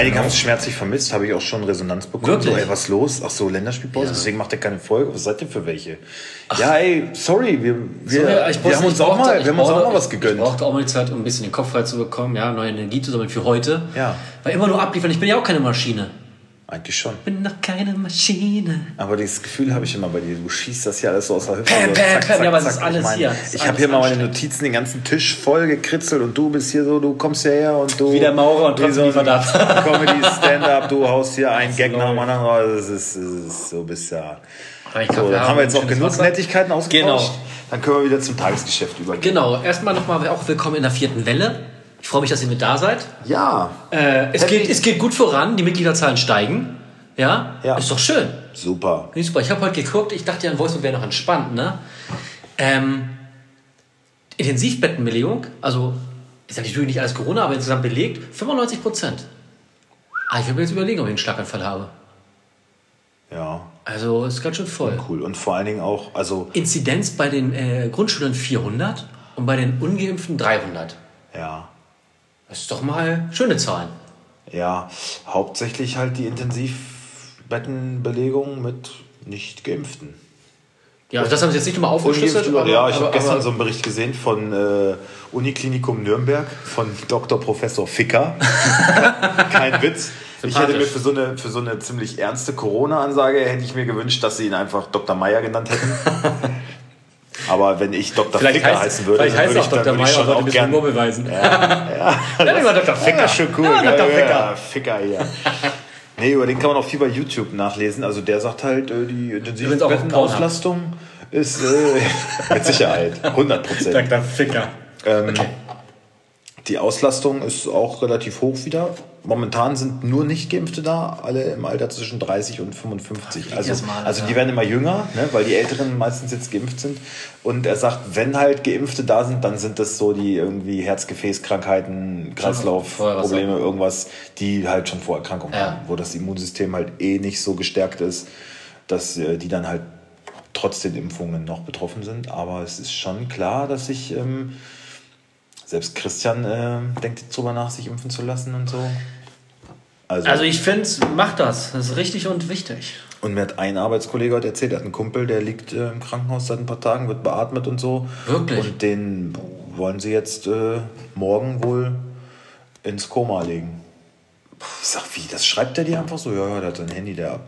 Einige haben es schmerzlich vermisst, habe ich auch schon Resonanz bekommen. Wirklich? So, ey, was los? Ach so, Länderspielpause, Ja. deswegen macht er keine Folge. Was seid ihr für welche? Ja, ey, sorry, wir, wir, Sorry, ich wir brauchte- haben uns ich auch brauchte- mal, ich wir haben uns auch brauchte- mal was Ich gegönnt. brauchte auch mal die Zeit, um ein bisschen den Kopf frei zu bekommen, ja, neue Energie zu sammeln für heute. Ja. Weil immer nur abliefern. Ich bin ja auch keine Maschine. Eigentlich schon. bin noch keine Maschine. Aber dieses Gefühl habe ich immer bei dir. Du schießt das hier alles so aus der Hüfte. Pam, so pam, pam. Ja, aber es ist alles ich hier. Ich habe hier mal meine. Notizen, den ganzen Tisch voll gekritzelt und du bist hier so, du kommst hierher und du... Wie der Maurer und wie trotzdem ein liefert ab. Comedy, Stand-Up, du haust hier einen Gag nach dem anderen. Das ist, das ist so bist ja... Ich So, glaub, dann haben wir jetzt auch genug Wasser. Nettigkeiten ausgetauscht. Genau. Dann können wir wieder zum Tagesgeschäft übergehen. Genau, erstmal nochmal auch willkommen in der vierten Welle. Ich freue mich, dass ihr mit da seid. Ja, Äh, es, Happy- geht, es geht gut voran, die Mitgliederzahlen steigen. Ja, Ja. ist doch schön. super. Ich super. Ich habe heute geguckt, ich dachte ja, ein Voice wäre noch entspannt, ne? Ähm, Intensivbettenbelegung, also ist ja natürlich nicht alles Corona, aber insgesamt belegt, 95 Prozent. Ah, ich will mir jetzt überlegen, ob ich einen Schlaganfall habe. Ja, Also ist ganz schön voll. cool. Und vor allen Dingen auch, also, Inzidenz bei den äh, Grundschülern 400 und bei den Ungeimpften 300. ja. Das ist doch mal schöne Zahlen. Ja, hauptsächlich halt die Intensivbettenbelegung mit nicht geimpften. Ja, also das haben sie jetzt nicht nochmal aufgeschlüsselt. Ja, ich habe gestern aber- so einen Bericht gesehen von äh, Uniklinikum Nürnberg von Dr. Professor Ficker. Kein Witz. Ich hätte mir für so eine, für so eine ziemlich ernste Corona-Ansage hätte ich mir gewünscht, dass sie ihn einfach Dr. Meier genannt hätten. Aber wenn ich Dr. Vielleicht Ficker heißt, heißen würde, vielleicht heißt würde auch ich, dann Dr. Meyer wollte auch ein bisschen Humor beweisen. Ja, ja. Ja, Dr. Ficker. Ja, schon cool. Ja, Dr. Ficker. Ja, Ficker hier. Nee, über den kann man auch viel bei YouTube nachlesen. Also der sagt halt, äh, die auch Intensivbettenauslastung ist äh, mit Sicherheit 100 Prozent. Dr. Ficker. Ähm, Die Auslastung ist auch relativ hoch wieder. Momentan sind nur Nicht-Geimpfte da, alle im Alter zwischen 30 und 55. Also, mal, also die werden immer jünger, ne, weil die Älteren meistens jetzt geimpft sind. Und er sagt, wenn halt Geimpfte da sind, dann sind das so die irgendwie Herz-Gefäß-Krankheiten, Kreislaufprobleme, irgendwas, die halt schon Vorerkrankungen Ja. haben, wo das Immunsystem halt eh nicht so gestärkt ist, dass äh, die dann halt trotz den Impfungen noch betroffen sind. Aber es ist schon klar, dass sich ähm, selbst Christian äh, denkt drüber nach, sich impfen zu lassen und so. Also, Also ich finde, mach das. Das ist richtig und wichtig. und mir hat ein Arbeitskollege heute erzählt, er hat einen Kumpel, der liegt äh, im Krankenhaus seit ein paar Tagen, wird beatmet und so. Wirklich? Und den wollen sie jetzt äh, morgen wohl ins Koma legen. Ich sag, wie, das schreibt der dir einfach so? Ja, ja, der hat sein Handy, der,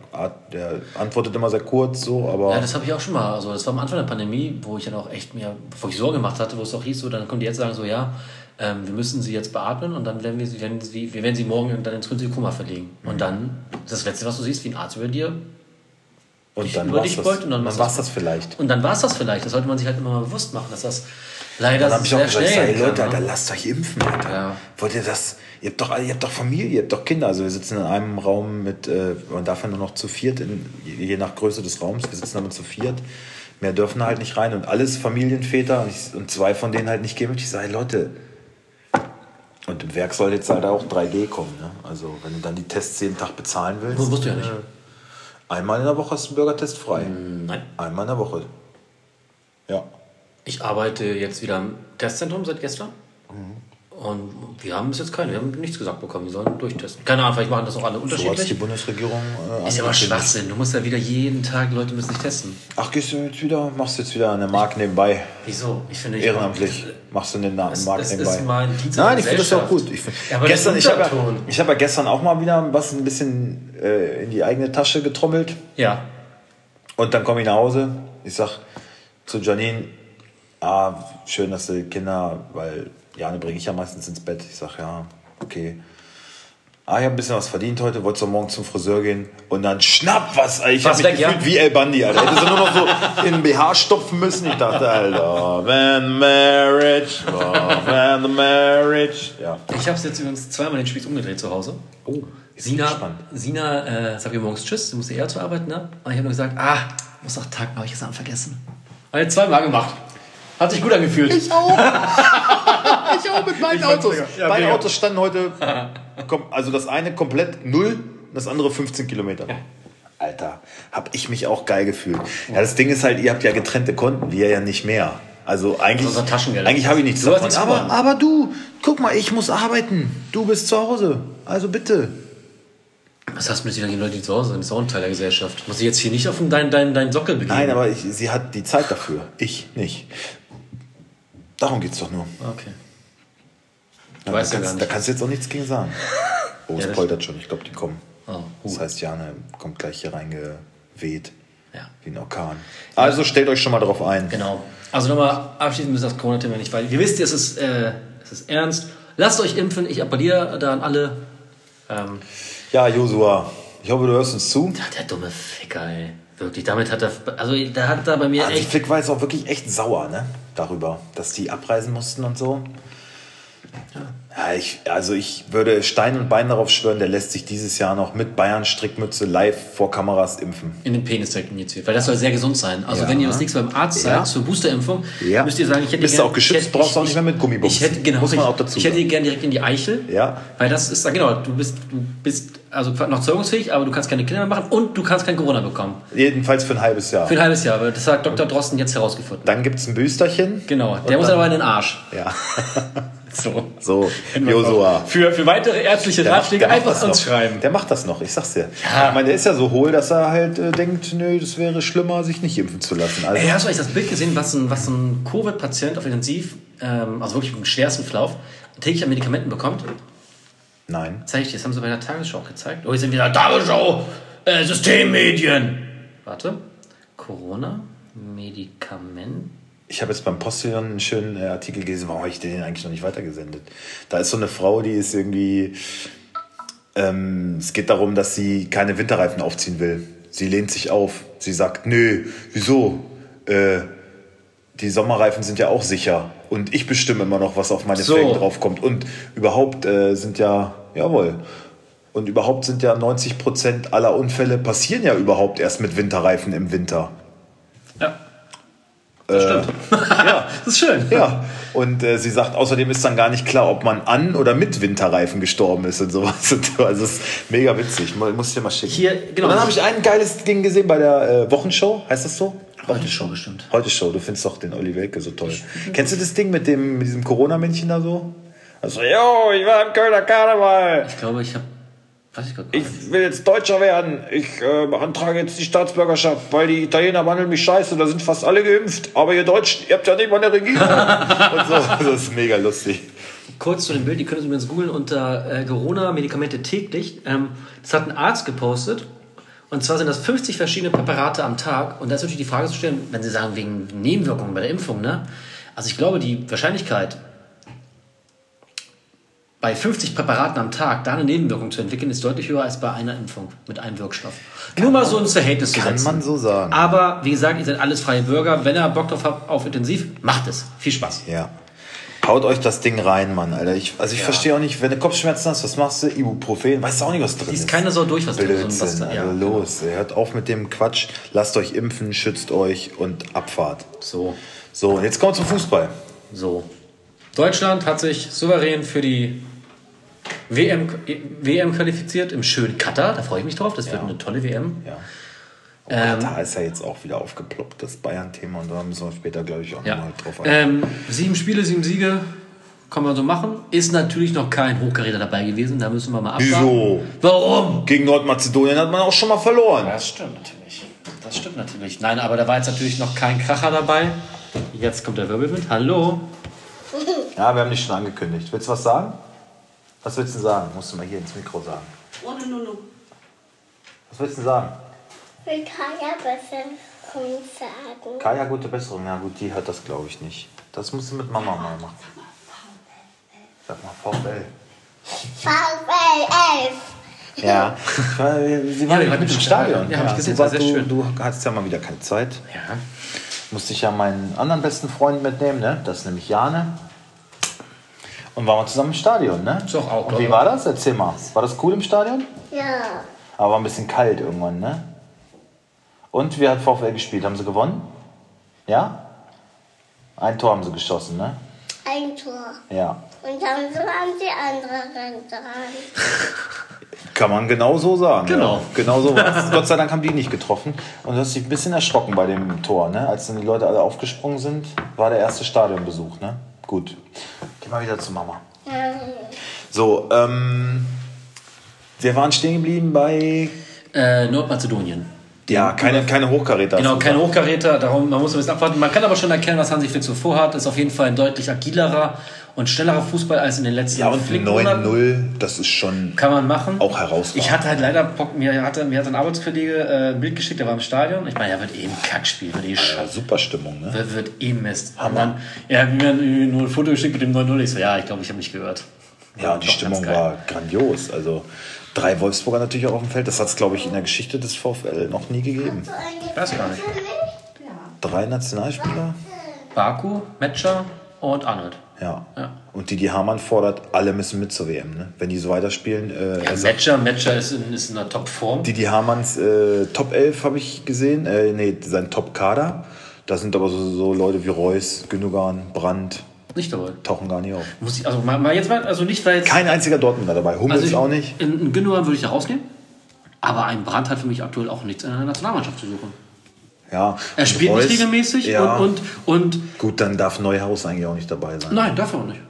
der antwortet immer sehr kurz so, aber... Ja, das habe ich auch schon mal. Also das war am Anfang der Pandemie, wo ich dann auch echt mir, bevor ich Sorge gemacht hatte, wo es auch hieß, so, dann kommen die jetzt sagen so, ja, ähm, wir müssen sie jetzt beatmen und dann werden wir sie, werden sie, wir werden sie morgen dann ins künstliche Koma verlegen. Und dann, das Letzte, was du siehst, wie ein Arzt über dir. und dann über dich das, beugt und dann dann war's du- das vielleicht. Und dann war es das vielleicht. Das sollte man sich halt immer mal bewusst machen, dass das leider Dann habe ich auch gesagt, ey, gehen Leute, Alter, ne? lasst euch impfen, Alter. Ja. Wollt ihr das? Ihr habt doch, ihr habt doch Familie, ihr habt doch Kinder. Also wir sitzen in einem Raum mit, äh, man darf ja nur noch zu viert, in, je nach Größe des Raums, wir sitzen damit zu viert. Mehr dürfen da halt nicht rein und alles Familienväter und, ich, und zwei von denen halt nicht geimpft. Ich sage, Leute, und im Werk soll jetzt halt auch 3G kommen. Ne? Also wenn du dann die Tests jeden Tag bezahlen willst. Das wusste ja nicht. Einmal in der Woche hast du einen Bürgertest frei. Nein. Einmal in der Woche. Ja. Ich arbeite jetzt wieder im Testzentrum seit gestern. Und wir haben bis jetzt keine, wir haben nichts gesagt bekommen, die sollen durchtesten. Keine Ahnung, vielleicht machen das auch alle So hat die unterschiedlich. Bundesregierung. Äh, ist ja aber. Schwachsinn. Du musst ja wieder jeden Tag, die Leute müssen sich testen. Ach, gehst du jetzt wieder? Machst du jetzt wieder eine Mark nebenbei? Wieso? Ich finde, ich Ehrenamtlich. Machst du Es- Mark nebenbei? Nein, ich finde das auch gut. Ich find, Ja, gestern, ich habe ja, ich hab ja gestern auch mal wieder was ein bisschen äh, in die eigene Tasche getrommelt. Ja. Und dann komme ich nach Hause. Ich sag zu Janine, ah, schön, dass die Kinder, weil Jane bringe ich ja meistens ins Bett. Ich sag, ja, okay. Ah, ich habe ein bisschen was verdient heute, wolltest du morgen zum Friseur gehen und dann schnapp was. Alter. Ich habe mich weg, ja? gefühlt wie El Bandi, Alter. Hättest du nur noch so in den BH stopfen müssen. Ich dachte, Alter, when marriage, when the marriage. Ja. Ich habe es jetzt übrigens zweimal den Spieß umgedreht zu Hause. Oh, Sina, gespannt. Sina äh, sagt mir morgens Tschüss, sie musste eher zur Arbeit, ne? Und ich habe nur gesagt, ah, muss doch Tag, habe ich es vergessen. Habe ich zweimal gemacht. Hat sich gut angefühlt. Ich auch. ich auch mit fand's Autos. Ja, Beide mega. Autos standen heute, also das eine komplett null, das andere 15 Kilometer. Alter, hab ich mich auch geil gefühlt. Ja, das Ding ist halt, ihr habt ja getrennte Konten, wir ja nicht mehr. Also eigentlich, unser Taschengeld. eigentlich habe ich nichts hast davon. nichts Aber, aber du, guck mal, ich muss arbeiten. Du bist zu Hause. Also bitte. Was hast du mit den Leuten, die zu Hause sind? Das ist auch ein Teil der Gesellschaft. Muss ich jetzt hier nicht auf deinen dein, dein Sockel begeben? Nein, aber ich, sie hat die Zeit dafür. Ich nicht. Darum geht's doch nur. Okay. Da weißt ja kannst, da kannst du jetzt auch nichts gegen sagen. Oh, es Ja, poltert schon. Ich glaube, die kommen. Oh, Das heißt, Jane kommt gleich hier reingeweht. Ja. Wie ein Orkan. Also stellt euch schon mal darauf ein. Genau. Also nochmal abschließend müssen wir das Corona-Thema nicht, weil ihr wisst, es ist, äh, es ist ernst. Lasst euch impfen. Ich appelliere da an alle. Ähm, Ja, Josua, ich hoffe, du hörst uns zu. ach, der dumme Ficker, ey. Wirklich, damit hat er, also da hat er bei mir Also echt Flick war jetzt auch wirklich echt sauer, ne? Darüber, dass die abreisen mussten und so. Ja, ich, also ich würde Stein und Bein darauf schwören, der lässt sich dieses Jahr noch mit Bayern Strickmütze live vor Kameras impfen. in den Penis direkt injiziert, weil das soll sehr gesund sein. Also Ja. wenn ihr das nächste Mal beim Arzt seid Ja. zur Boosterimpfung, Ja. müsst ihr sagen, ich hätte Bist du gern- auch geschützt, ich hätte- brauchst du auch ich- nicht mehr mit Gummibums. Ich hätte, genau, Muss man ich, auch dazu Ich hätte gern direkt in die Eichel, Ja. weil das ist, genau, du bist, du bist also noch zeugungsfähig, aber du kannst keine Kinder mehr machen und du kannst kein Corona bekommen. Jedenfalls für ein halbes Jahr. Für ein halbes Jahr, das hat Dr. Drosten jetzt herausgefunden. Dann gibt es ein Büsterchen. Genau, der muss dann- aber in den Arsch. Ja, So. so, Josua. Für, für weitere ärztliche Der Ratschläge macht einfach uns noch. schreiben. Der macht das noch, ich sag's dir. Ja. Ich meine, der ist ja so hohl, dass er halt äh, denkt, nö, das wäre schlimmer, sich nicht impfen zu lassen. Also, Ey, hast du eigentlich das Bild gesehen, was ein, was ein Covid-Patient auf Intensiv, ähm, also wirklich im schwersten Verlauf, täglich an Medikamenten bekommt? nein. Zeig ich dir, das haben sie bei der Tagesschau auch gezeigt. Oh, jetzt sind wieder Tagesschau, äh, Systemmedien. Warte. Corona, Medikament. Ich habe jetzt beim Postillon einen schönen äh, Artikel gelesen, warum habe ich den eigentlich noch nicht weitergesendet? Da ist so eine Frau, die ist irgendwie. Ähm, es geht darum, dass sie keine Winterreifen aufziehen will. Sie lehnt sich auf. Sie sagt, nö, wieso? Äh, die Sommerreifen sind ja auch sicher. Und ich bestimme immer noch, was auf meine So. Felgen draufkommt. Und überhaupt äh, sind ja, jawohl. Und überhaupt sind ja 90 Prozent aller Unfälle passieren ja überhaupt erst mit Winterreifen im Winter. Ja. Das stimmt. Ja. Das ist schön. Ja, und äh, sie sagt, außerdem ist dann gar nicht klar, ob man an oder mit Winterreifen gestorben ist und sowas. Also es ist mega witzig. Muss ich dir mal schicken. Hier, genau. Und dann habe ich ein geiles Ding gesehen bei der äh, Wochenshow, heißt das so? Heute schon bestimmt. Heute Show, du findest doch den Olli Welke so toll. Kennst du das Ding mit dem mit diesem Corona-Männchen da so? Also, yo, ich war im Kölner Karneval. Ich glaube, ich habe. Weiß ich. Ich will jetzt Deutscher werden. Ich äh, beantrage jetzt die Staatsbürgerschaft, weil die Italiener behandeln mich scheiße. Da sind fast alle geimpft. Aber ihr Deutschen, ihr habt ja nicht mal eine Regierung. und so. Das ist mega lustig. Kurz zu dem Bild, die können Sie übrigens googeln unter äh, Corona-Medikamente täglich. Ähm, das hat ein Arzt gepostet. Und zwar sind das 50 verschiedene Präparate am Tag. Und da ist natürlich die Frage zu stellen, wenn Sie sagen, wegen Nebenwirkungen bei der Impfung, ne? Also ich glaube, die Wahrscheinlichkeit, bei 50 Präparaten am Tag da eine Nebenwirkung zu entwickeln, ist deutlich höher als bei einer Impfung mit einem Wirkstoff. Nur mal so ein Verhältnis zu Kann setzen. man so sagen. Aber wie gesagt, ihr seid alles freie Bürger. Wenn ihr Bock drauf habt auf intensiv, macht es. Viel Spaß. Ja. Haut euch das Ding rein, Mann, Alter. Ich, also ich Ja. verstehe auch nicht, wenn du Kopfschmerzen hast, was machst du? Ibuprofen, weißt du auch nicht, was drin ist. ist keine Sau durch, was drin ist. was Blödsinn, da- ja, also los. Hört auf mit dem Quatsch. Lasst euch impfen, schützt euch und Abfahrt. So, So, und jetzt kommen wir zum Fußball. so. Deutschland hat sich souverän für die WM, WM qualifiziert im schönen Katar. Da freue ich mich drauf. Das wird Ja. eine tolle WM. Ja. Ähm, da ist ja jetzt auch wieder aufgeploppt, das Bayern-Thema. Und da müssen wir später, glaube ich, auch Ja. nochmal drauf eingehen. Ähm, sieben Spiele, sieben Siege. Kann man so machen. Ist natürlich noch kein Hochkaräter dabei gewesen. Da müssen wir mal abwarten. Wieso? Warum? Gegen Nordmazedonien hat man auch schon mal verloren. Das stimmt natürlich. Das stimmt natürlich. Nein, aber da war jetzt natürlich noch kein Kracher dabei. Jetzt kommt der Wirbelwind. Hallo. Ja, wir haben dich schon angekündigt. Willst du was sagen? Was willst du sagen? Musst du mal hier ins Mikro sagen. Ohne Nunu. Was willst du sagen? Will Kaya besser sagen. Kaya, gute Besserung. Ja gut, die hört das glaube ich nicht. Das musst du mit Mama mal machen. Sag mal VfL. VfL 11. Ja. Sie war Ja, mit waren im Stadion. Ja, hab ich gesehen, du, war sehr du, schön. du hattest ja mal wieder keine Zeit. Ja. Musste ich ja meinen anderen besten Freund mitnehmen, ne? Das ist nämlich Jane. Und waren wir zusammen im Stadion, ne? Ist doch auch, Und wie war das? Erzähl mal. War das cool im Stadion? Ja. Aber war ein bisschen kalt irgendwann, ne? Und wie hat VfL gespielt? Haben sie gewonnen? Ja? Ein Tor haben sie geschossen, ne? Ein Tor. Ja. Und dann waren die anderen dran. Kann man genau so sagen. Genau. Ja. Genau so war's. Gott sei Dank haben die nicht getroffen. Und du hast dich ein bisschen erschrocken bei dem Tor, ne? Als dann die Leute alle aufgesprungen sind, war der erste Stadionbesuch, ne? Gut. Geh mal wieder zu Mama. So, ähm. Wir waren stehen geblieben bei. Äh, Nordmazedonien. Ja, keine, keine Hochkaräter. Genau, kein Hochkaräter, darum, man muss ein bisschen abwarten. Man kann aber schon erkennen, was Hansi Flick so vorhat. Ist auf jeden Fall ein deutlich agilerer und schnellerer Fußball als in den letzten Ja, und Flick-Monaten. 9-0, das ist schon. Kann man machen. Auch herausragend. Ich hatte halt leider Bock, mir hatte, mir hat ein Arbeitskollege äh, ein Bild geschickt, der war im Stadion. Ich meine, ja, wird eh ein Kackspiel, wird eh Ja, super Stimmung, ne? Wird, wird eh Mist. Dann, er hat mir nur ein Foto geschickt mit dem 9-0. Ich so, ja, ich glaube, ich habe mich gehört. Ja, und die Stimmung war grandios. Also drei Wolfsburger natürlich auch auf dem Feld. Das hat es, glaube ich, in der Geschichte des VfL noch nie gegeben. Weiß gar nicht. Drei Nationalspieler? Baku, Metscher und Arnold. Ja. Ja. Und Didi Hamann fordert, alle müssen mit zur WM. Ne? Wenn die so weiterspielen. Äh, Ja, er sagt, Metscher, Metscher ist in, ist in einer Top-Form. Didi Hamanns äh, Top 11 habe ich gesehen. Äh, nee, sein Top-Kader. Da sind aber so, so Leute wie Reus, Gündogan, Brandt, Nicht dabei. tauchen gar nicht auf. Muss ich, also mal, mal jetzt mal, also nicht, weil jetzt. Kein einziger Dortmunder dabei. Hummels also ich, auch nicht. In, in Gündogan würde ich da rausnehmen. Aber ein Brand hat für mich aktuell auch nichts in der Nationalmannschaft zu suchen. Ja. Er spielt Reus, nicht regelmäßig ja. und, und, und Gut, dann darf Neuhaus eigentlich auch nicht dabei sein. nein, darf er auch nicht.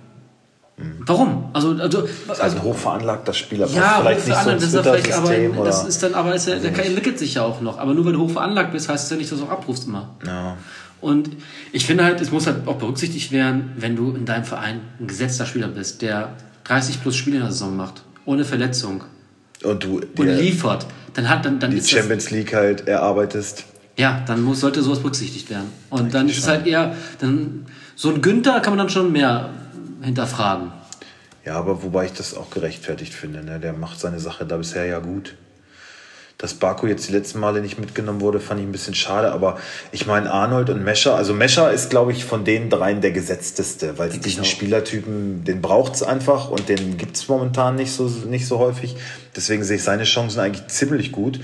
Warum? Also, also, Also also ein hochveranlagter Spieler. ja, vielleicht nicht so hochveranlagt ins ist vielleicht, aber das ist dann, aber ist ja, der entwickelt sich ja auch noch. Aber nur weil du hoch veranlagt bist, heißt es ja nicht, dass du auch abrufst immer. Ja. Und ich finde halt, es muss halt auch berücksichtigt werden, wenn du in deinem Verein ein gesetzter Spieler bist, der 30 plus Spiele in der Saison macht, ohne Verletzung Und du und liefert, dann hat dann, dann die ist Champions League halt erarbeitest. Ja, dann muss, sollte sowas berücksichtigt werden. Und dann ist es halt eher, dann, so ein Günther kann man dann schon mehr hinterfragen. Ja, aber wobei ich das auch gerechtfertigt finde. Ne? Der macht seine Sache da bisher ja gut. Dass Baku jetzt die letzten Male nicht mitgenommen wurde, fand ich ein bisschen schade. Aber ich meine, Arnold und Mescher, also Mescher ist, glaube ich, von den dreien der gesetzteste, weil diesen auch. Spielertypen, den braucht es einfach und den gibt es momentan nicht so, nicht so häufig. Deswegen sehe ich seine Chancen eigentlich ziemlich gut.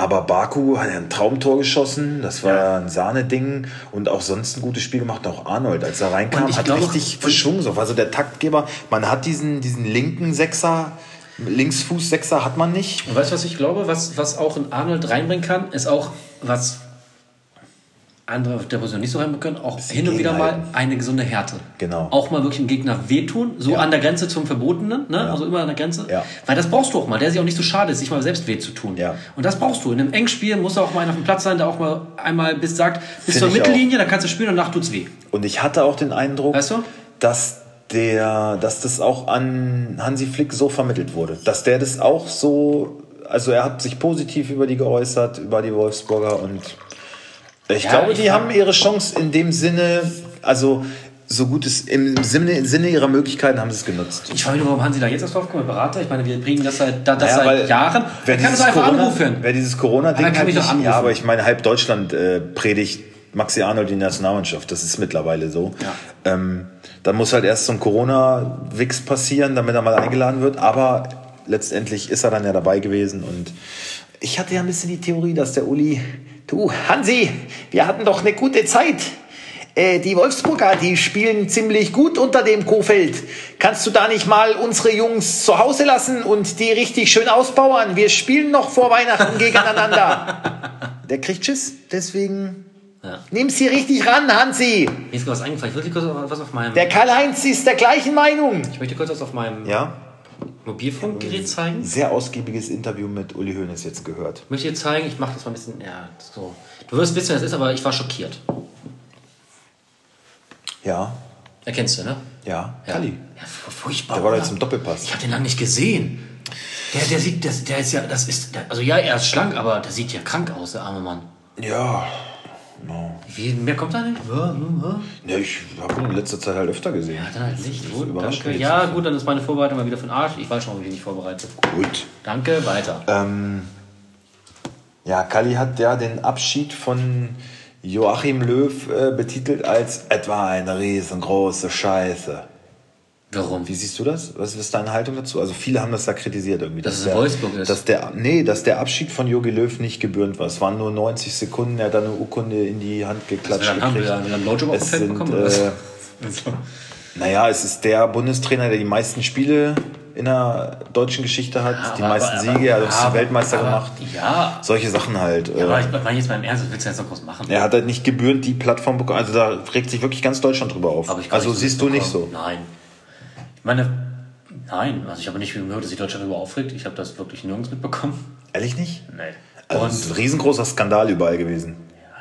Aber Baku hat ja ein Traumtor geschossen, das war ja. ein Sahneding und auch sonst ein gutes Spiel gemacht. Auch Arnold, als er reinkam, hat glaube- richtig Verschwung. So. Also der Taktgeber, man hat diesen, diesen linken Sechser, Linksfuß-Sechser hat man nicht. Und weißt du, was ich glaube? Was, was auch in Arnold reinbringen kann, ist auch, was andere auf der Position nicht so reinbringen können, auch hin und wieder mal gegenhalten. eine gesunde Härte. Genau. Auch mal wirklich dem Gegner wehtun, so Ja. an der Grenze zum Verbotenen, ne? also immer an der Grenze. Ja. Weil das brauchst du auch mal, der sich auch nicht so schade ist, sich mal selbst weh zu tun. Ja. Und das brauchst du. In einem Engspiel muss auch mal einer auf dem Platz sein, der auch mal einmal bis sagt, bis Find zur Mittellinie, da kannst du spielen und danach tut's weh. Und ich hatte auch den Eindruck, Weißt du? dass der, dass das auch an Hansi Flick so vermittelt wurde. Dass der das auch so, also er hat sich positiv über die geäußert, über die Wolfsburger und ich Ja, glaube, ich die haben ihre Chance in dem Sinne, also so gut es im Sinne, im Sinne ihrer Möglichkeiten haben sie es genutzt. Ich frage mich warum haben sie da jetzt erst drauf gekommen, Berater? Ich meine, wir bringen das seit, da- das Naja, seit Jahren. Wer Er kann es dieses einfach Corona, anrufen. Wer dieses Corona-Ding Aber kann mich doch nicht, anrufen. ja, aber ich meine, halb Deutschland äh, predigt Maxi Arnold die Nationalmannschaft. Das ist mittlerweile so. Ja. Ähm, dann muss halt erst so ein Corona-Wix passieren, damit er mal eingeladen wird. Aber letztendlich ist er dann ja dabei gewesen. Und ich hatte ja ein bisschen die Theorie, dass der Uli, du Hansi, wir hatten doch eine gute Zeit. Äh, Die Wolfsburger, die spielen ziemlich gut unter dem Kofeld. Kannst du da nicht mal unsere Jungs zu Hause lassen und die richtig schön ausbauen? Wir spielen noch vor Weihnachten gegeneinander. Der kriegt Schiss, deswegen Ja. nimm's hier richtig ran, Hansi. Mir ist gerade was eingefallen. Ich wollte kurz was auf meinem, Der Karl-Heinz ist der gleichen Meinung. ich möchte kurz was auf meinem Ja, Mobilfunkgerät zeigen. sehr ausgiebiges Interview mit Uli Hoeneß jetzt gehört. Ich möchte dir zeigen, ich mache das mal ein bisschen, ja, so. Du wirst wissen, wer das ist, aber ich war schockiert. Ja, Erkennst du, ne? ja, Ja. Kalli. Ja, furchtbar. Der war doch jetzt im Doppelpass. Ich habe den lange nicht gesehen. Der, der sieht, das, der ist ja, das ist, der, also ja, er ist schlank, aber der sieht ja krank aus, der arme Mann. Ja, no. Wie, mehr kommt da nicht? Ja, hm, ja. ja ich habe ihn in letzter Zeit halt öfter gesehen. Ja, dann halt nicht. Gut, danke. Ja, gut, dann ist meine Vorbereitung mal wieder für den Arsch. Ich weiß schon, wie ich nicht vorbereite. Gut. Danke, weiter. Ähm, ja, Kalli hat ja den Abschied von Joachim Löw äh, betitelt als etwa eine riesengroße Scheiße. Warum? Wie siehst du das? Was ist deine Haltung dazu? Also viele haben das da kritisiert irgendwie. Dass es der, Wolfsburg ist. Dass der, nee, dass der Abschied von Jogi Löw nicht gebührend war. Es waren nur 90 Sekunden, er hat dann eine Urkunde in die Hand geklatscht dann haben wir ja wieder einen Blowjob auf sind, bekommen, oder äh, naja, es ist der Bundestrainer, der die meisten Spiele in der deutschen Geschichte hat, die Aber- meisten aber- Siege, er aber- den Weltmeister aber- gemacht. Ja, Solche Sachen halt. ja, aber äh, ich meine jetzt mal im Ernst, willst du jetzt noch groß machen? er hat halt nicht gebührend die Plattform bekommen. Also da regt sich wirklich ganz Deutschland drüber auf. Also siehst du nicht so. Nein. Ich meine, Nein, also ich habe nicht gehört, dass sich Deutschland darüber aufregt. Ich habe das wirklich nirgends mitbekommen. Ehrlich nicht? Nee. Also, Und ein riesengroßer Skandal überall gewesen.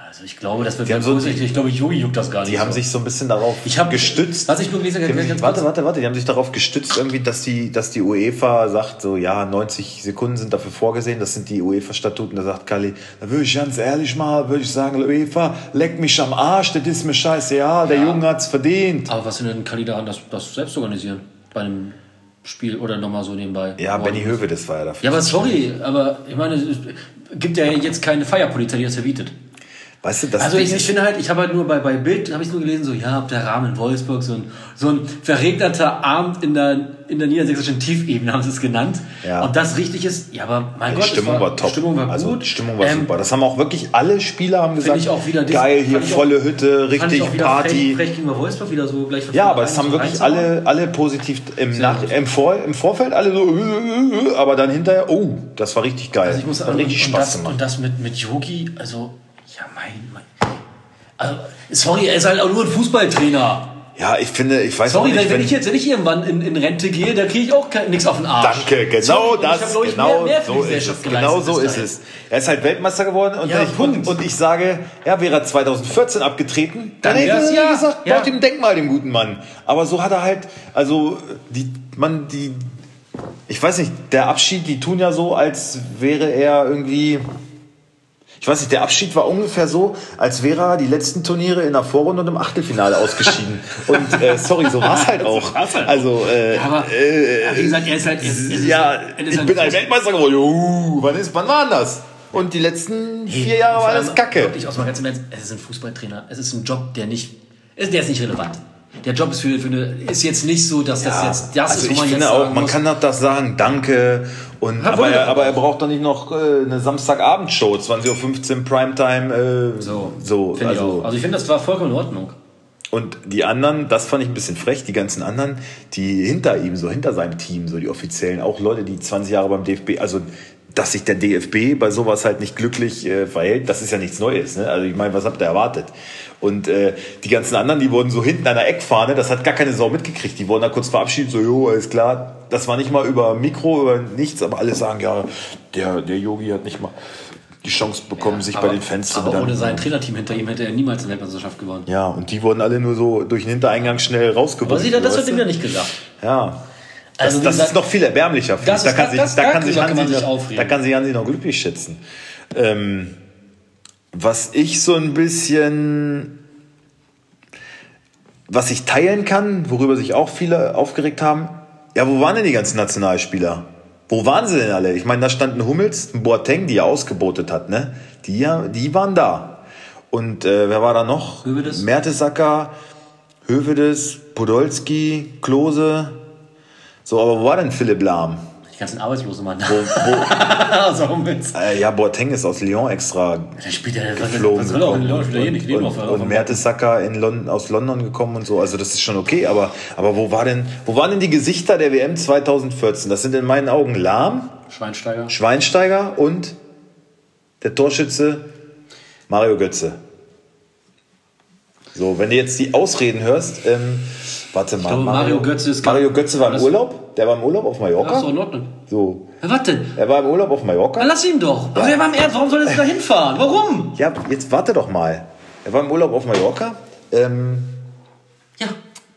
Also ich glaube, das wird haben so- positiv. Ich glaube, Yogi juckt das gar nicht. Die haben so. sich so ein bisschen darauf ich hab, gestützt. Was ich nur gelesen habe, haben ganz warte, warte, warte. Die haben sich darauf gestützt, irgendwie, dass die, dass die UEFA sagt, so, ja, 90 Sekunden sind dafür vorgesehen. Das sind die UEFA-Statuten. Da sagt Kali, da würde ich ganz ehrlich mal, würde ich sagen, UEFA, leck mich am Arsch, das ist mir scheiße. Ja, der Ja. Junge hat's verdient. Aber was sind denn Kandidaten, das, das selbst organisieren? Bei einem Spiel oder nochmal so nebenbei? Ja, Benny Höwe, das war ja dafür. Ja, aber sorry, aber ich meine, es gibt ja jetzt keine Feierpolizei, die das verbietet. Weißt du, das Also ich, ich finde halt, ich habe halt nur bei, bei Bild, habe ich nur gelesen, so, ja, ob der Rahmen in Wolfsburg, so ein, so ein verregneter Abend in der, in der niedersächsischen Tiefebene, haben sie es genannt. Ja. Und das richtig ist, ja, aber mein die Gott, Stimmung es war, top. Die Stimmung war also, gut. die Stimmung war Ähm, super. Das haben auch wirklich alle Spieler haben gesagt, ich auch wieder geil, hier ich auch- volle Hütte, richtig Party. Frech gegenüber Wolfsburg wieder so gleich Ja, aber es haben so wirklich alle, alle positiv im, nach, gut. im, Vor, im Vorfeld alle so, aber dann hinterher, oh, das war richtig geil. Also ich muss hat sagen, richtig und, Spaß das, gemacht. und das mit, mit Yogi, also, ja, mein, mein. Also, sorry, er ist halt auch nur ein Fußballtrainer. Ja, ich finde, ich weiß Sorry, nicht, wenn, wenn ich jetzt, wenn ich irgendwann in, in Rente gehe, da kriege ich auch nichts auf den Arsch. Danke, genau ich das, hab, ich, genau mehr, mehr so ist es. Genau so ist es. Er ist halt Weltmeister geworden und, Ja, ich, und, und ich sage, ja, wäre er 2014 abgetreten, dann, Dann hätte er ja, gesagt, ja. baut ihm ein Denkmal, dem guten Mann. Aber so hat er halt, also die, man, die, ich weiß nicht, der Abschied, die tun ja so, als wäre er irgendwie, ich weiß nicht, der Abschied war ungefähr so, als wäre er die letzten Turniere in der Vorrunde und im Achtelfinale ausgeschieden. und äh, sorry, so war es halt auch. halt Also, äh, Ja, aber, äh, wie gesagt, er ist halt. Er, ist- er ist, ja, ist ich halt bin ein Weltmeister geworden. Uh, wann, ist, wann war denn das? Und die letzten vier Jahre war allem Kacke. Wirklich, aus mal ganz im Ernst, es ist ein Fußballtrainer. Es ist ein Job, der nicht. ist- Der ist nicht relevant. Der Job ist für, für eine. Ist jetzt nicht so, dass das jetzt. Das also ist, wo ich man finde jetzt auch, sagen man muss, kann auch das sagen, danke. Und, aber, er, aber er braucht doch nicht noch äh, eine Samstagabendshow, 20.15 Uhr Primetime. Äh, So, so finde ich also, auch. Also ich finde, das war vollkommen in Ordnung. Und die anderen, das fand ich ein bisschen frech, die ganzen anderen, die hinter ihm, so hinter seinem Team, so die offiziellen, auch Leute, die 20 Jahre beim DFB, also dass sich der DFB bei sowas halt nicht glücklich äh, verhält, das ist ja nichts Neues. Ne? Also ich meine, was habt ihr erwartet? Und äh, die ganzen anderen, die wurden so hinten an der Eckfahne, das hat gar keine Sau mitgekriegt. Die wurden da kurz verabschiedet, so, jo, alles klar. Das war nicht mal über Mikro, über nichts, aber alle sagen, ja, der der Yogi hat nicht mal die Chance bekommen, sich bei den Fans zu aber bedanken. ohne sein Trainerteam hinter ihm hätte er niemals eine Weltmeisterschaft gewonnen. Ja, und die wurden alle nur so durch den Hintereingang schnell rausgeworfen. Aber sieh, das wird ihm ja nicht gesagt. Ja. Das, Also, das gesagt, ist noch viel erbärmlicher. das da ist- kann sich, das- da kann sich Hansi noch, da kann sich Hansi noch glücklich schätzen. Ähm, was ich so ein bisschen, was ich teilen kann, worüber sich auch viele aufgeregt haben, ja, wo waren denn die ganzen Nationalspieler? Wo waren sie denn alle? Ich meine, da stand ein Hummels, ein Boateng, die er ausgebotet hat, ne? Die, die waren da. Und äh, wer war da noch? Hövedes? Mertesacker, Hövedes, Podolski, Klose. So, aber wo war denn Philipp Lahm? Ganzen Arbeitslosen Mann. Wo, wo, Hummels. äh, ja, Boateng ist aus Lyon extra Der spielt ja geflogen was soll er in. Lyon spielt hier nicht. und, und, auf- und Mertesacker in London, aus London gekommen und so. Also das ist schon okay. Aber, aber wo, war denn, wo waren denn die Gesichter der WM 2014? Das sind in meinen Augen Lahm, Schweinsteiger. Schweinsteiger und der Torschütze Mario Götze. So, wenn du jetzt die Ausreden hörst, ähm, warte mal. glaube, Mario Götze ist- Mario Götze war im Urlaub. Der war im Urlaub auf Mallorca. Ach so, in Ordnung. So. Ja, denn? Er war im Urlaub auf Mallorca. Na, lass ihn doch. Aber wer war im Ernst? Warum soll er jetzt da hinfahren? Warum? Ja, jetzt warte doch mal. Er war im Urlaub auf Mallorca. Ähm, Ja.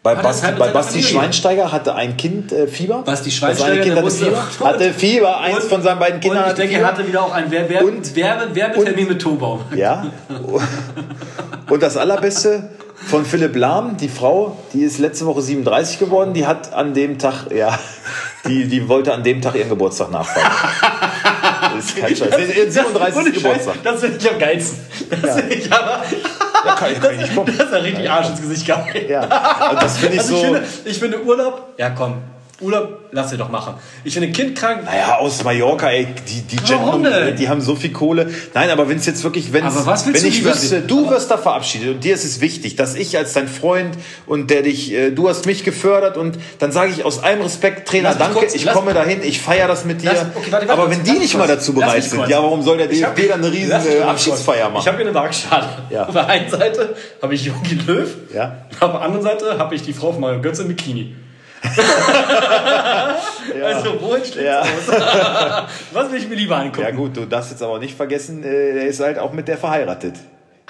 bei er mit bei Basti Familie. Schweinsteiger hatte ein Kind äh, Fieber. Basti Schweinsteiger, Kind hatte Fieber. Hatte Fieber. Eins Und- von seinen beiden Kindern Und ich hatte denke, Fieber. er hatte wieder auch einen Wer Wer Und- Werbe Werbetermin mit Tobaum. Ja. Und das Allerbeste von Philipp Lahm, die Frau, die ist letzte Woche 37 geworden, die hat an dem Tag, ja, die, die wollte an dem Tag ihren Geburtstag nachfeiern. Das ist kein Scheiß. Ihren 37. Ohne Scheiß, Geburtstag. Das finde ich am geilsten. Das finde ich aber. Ja, kann, kann ich nicht kommen. Das ist ja richtig Arsch ins Gesicht geil. Ja. Und das finde ich Also ich, so. finde, ich finde Urlaub, ja komm, Urlaub, lass dir doch machen. Ich finde Kind krank, Naja, aus Mallorca, ey, die, die Warum denn? die haben so viel Kohle. Nein, aber wenn es jetzt wirklich, wenn Aber was willst wenn du ich lieber wüsste, sehen? du wirst da verabschiedet und dir ist es wichtig, dass ich als dein Freund und der dich, äh, du hast mich gefördert und dann sage ich aus allem Respekt, Trainer, Lass mich danke, kurz- ich lass- komme dahin, ich feiere das mit dir. Lass- okay, warte, warte, aber kurz, wenn die nicht mich mal kurz. dazu Lass bereit mich sind, kurz. ja, warum soll der Ich hab- DFB dann eine riesen Lass mich äh, mal Abschiedsfeier kurz. machen? Ich habe hier eine Waagschale. Ja. Auf der einen Seite habe ich Jogi Löw, Ja. auf der anderen Seite habe ich die Frau von Mario Götze im Bikini. Also, wohin schlägt Ja. aus? Was will ich mir lieber angucken? Ja gut, du darfst jetzt aber nicht vergessen, äh, er ist halt auch mit der verheiratet.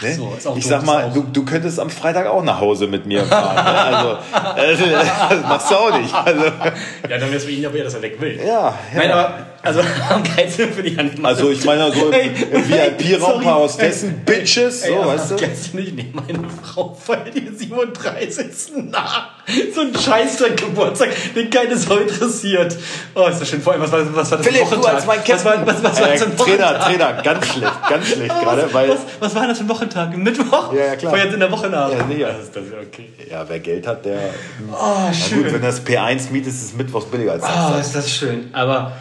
Ne? so, ich sag mal, du, du könntest am Freitag auch nach Hause mit mir fahren. ne? Also, äh, das machst du auch nicht. Also, Ja, dann wäre es für ihn eher, dass er weg will. ja, ja. Nein, aber, also, am geilsten ich an dem Also ich meine so im, Ey, im VIP-Raum sorry. paar Hostessen, Bitches, so, Ey, weißt du? Du nicht, nee, meine Frau feiert ihr 37. nach. So ein Scheißdreck-Geburtstag, den keine Sau interessiert. Oh, ist das schön. Vor allem, was war das, was war das für Philipp, du Wochentag? als mein was Captain. war, was, was war das für ein äh, Trainer? Trainer, ganz schlecht, ganz schlecht gerade, was, weil was, was war das für ein Wochentag? Mittwoch? Ja, ja, klar. Feiert in der Woche nach. Ja, sicher. Das ist das, okay. ja, wer Geld hat, der. Oh, schön. gut, wenn das P1 mietet, ist es mittwochs billiger als Oh, Samstag. ist das schön. Aber.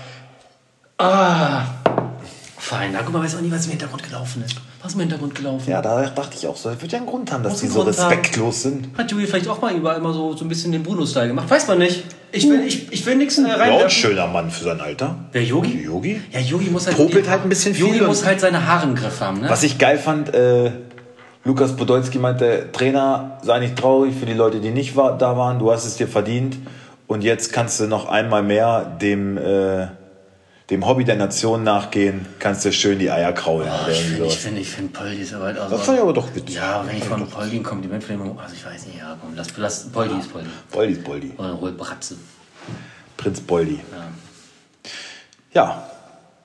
Ah. Fein. Da guck mal, weiß auch nie, was im Hintergrund gelaufen ist. Was im Hintergrund gelaufen? Ja, da dachte ich auch so, das wird ja einen Grund haben, dass Muss die so Grund haben. respektlos sind. Hat Joey vielleicht auch mal überall immer so, so ein bisschen den Bruno-Style gemacht? Weiß man nicht. Ich will, ich, ich will nichts äh, Ja, ein schöner Mann für sein Alter. Wer Yogi? Yogi? Ja, Yogi muss halt. Popelt halt ein bisschen viel Yogi muss halt seine Haare im Griff haben, ne? Was ich geil fand, äh, Lukas Podolski meinte, Trainer, sei nicht traurig für die Leute, die nicht wa da waren, du hast es dir verdient und jetzt kannst du noch einmal mehr dem, äh, dem Hobby der Nation nachgehen, kannst du schön die Eier kraulen. oder ich finde, ich finde, ich finde Poldi ist aber halt also. Das fand ich aber doch witzig. Ja, wenn ich von Poldi ein Kompliment von also ich weiß nicht, ja, komm, lass, lass Poldi ist Poldi. Boldi ist Boldi. Oder hol Bratze. Prinz Boldi. Ja.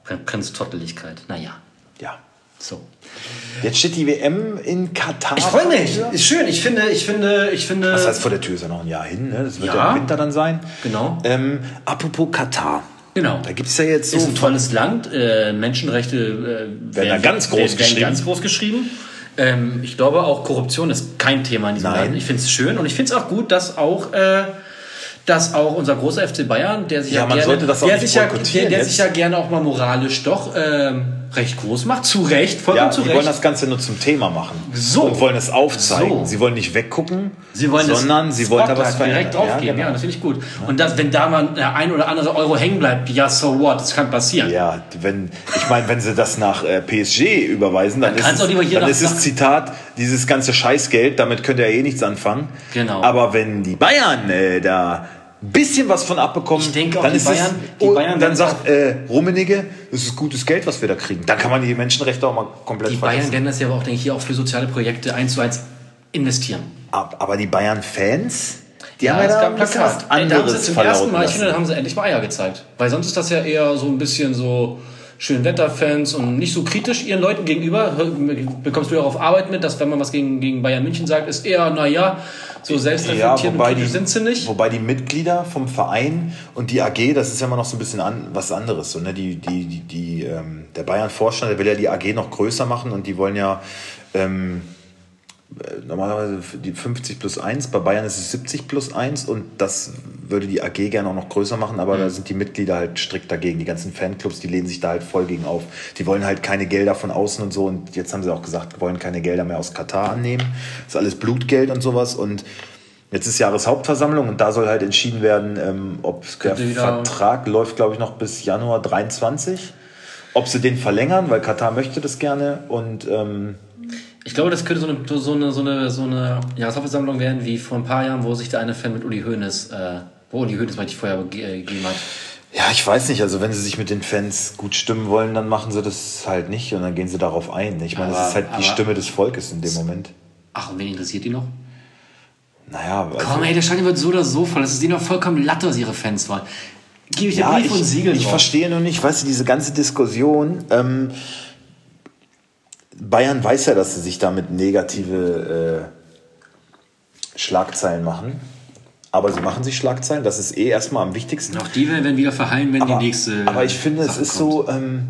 Ja, Prinz Totteligkeit. Naja, ja. so. Jetzt steht die WM in Katar. Ich freue mich. Ist schön. Ich finde, ich finde, ich finde. Das heißt, vor der Tür ist ja noch ein Jahr hin, ne? Das wird ja, Ja. im Winter dann sein. Genau. Ähm, apropos Katar. Genau. Da gibt es ja jetzt so. ist ein tolles Land. Äh, Menschenrechte äh, werden, da ganz groß werden geschrieben. ganz groß geschrieben. Ähm, ich glaube auch Korruption ist kein Thema in diesem Nein. Land. Ich finde es schön und ich finde es auch gut, dass auch äh, dass auch unser großer FC Bayern, der sich Ja, ja, gerne, der sich ja, der, der sich ja gerne auch mal moralisch doch ähm, recht groß macht, zu Recht, vollkommen Ja, zu Recht. wollen das Ganze nur zum Thema machen. So. Und wollen es aufzeigen. So. Sie wollen nicht weggucken, Sie wollen sondern sie wollen da was direkt draufgeben. Ja, genau. das finde ich gut. Und das, wenn da mal der ein oder andere Euro hängen bleibt, ja, so what, das kann passieren. Ja, wenn, ich meine, wenn sie das nach äh, PSG überweisen, dann, Dann ist, es, dann ist es Zitat, dieses ganze Scheißgeld, damit könnt ihr ja eh nichts anfangen. Genau. Aber wenn die Bayern äh, da bisschen was von abbekommen, Ich denke auch, dann die ist Bayern- es, die Bayern dann sagt äh, Rummenigge, das ist gutes Geld, was wir da kriegen. Dann kann man die Menschenrechte auch mal komplett Die Bayern vergessen. werden das ja aber auch, denke ich, hier auch für soziale Projekte eins zu eins investieren. Ab- Aber die Bayern-Fans, die haben ja da ein bisschen was Ey, Da haben sie anderes jetzt zum ersten Mal, ich finde, da haben sie endlich mal Eier gezeigt. Weil sonst ist das ja eher so ein bisschen so Schönwetterfans und nicht so kritisch ihren Leuten gegenüber. Bekommst du ja auch auf Arbeit mit, dass wenn man was gegen, gegen Bayern München sagt, ist eher, naja, so Ja, wobei kritisch die, sind sie nicht. wobei die Mitglieder vom Verein und die AG, das ist ja immer noch so ein bisschen an, was anderes. So, ne? die, die, die, die, ähm, der Bayern-Vorstand, der will ja die AG noch größer machen und die wollen ja ähm, äh, normalerweise die 50 plus 1, bei Bayern ist es 70 plus 1 und das würde die AG gerne auch noch größer machen, aber da sind die Mitglieder halt strikt dagegen. Die ganzen Fanclubs, die lehnen sich da halt voll gegen auf. Die wollen halt keine Gelder von außen und so und jetzt haben sie auch gesagt, wollen keine Gelder mehr aus Katar annehmen. Das ist alles Blutgeld und sowas und Jetzt ist Jahreshauptversammlung und da soll halt entschieden werden, ähm, ob der Vertrag läuft, glaube ich, noch bis Januar 23. Ob sie den verlängern, weil Katar möchte das gerne und ähm, Ich glaube, das könnte so eine, so eine, so eine, so eine Jahreshauptversammlung werden, wie vor ein paar Jahren, wo sich der eine Fan mit Uli Hoeneß, äh, wo Uli Hoeneß mal die Feuer ge- äh, gegeben hat. Ja, ich weiß nicht. Also wenn sie sich mit den Fans gut stimmen wollen, dann machen sie das halt nicht und dann gehen sie darauf ein. Ich meine, Aber- das ist halt die Stimme des Volkes in dem Moment. Ach, und wen interessiert die noch? Naja, also, Komm, ey, der Stadion wird so oder so voll. Das ist denen doch vollkommen Latte, was ihre Fans wollen. Gebe ich dir ja, Brief ich, und Siegel ich drauf. verstehe nur nicht, weißt du, diese ganze Diskussion. Ähm, Bayern weiß ja, dass sie sich damit negative äh, Schlagzeilen machen. Aber sie machen sich Schlagzeilen, das ist eh erstmal am wichtigsten. Auch die werden wieder verhallen, wenn aber, die nächste. aber ich finde, es Sache ist kommt. so, ähm,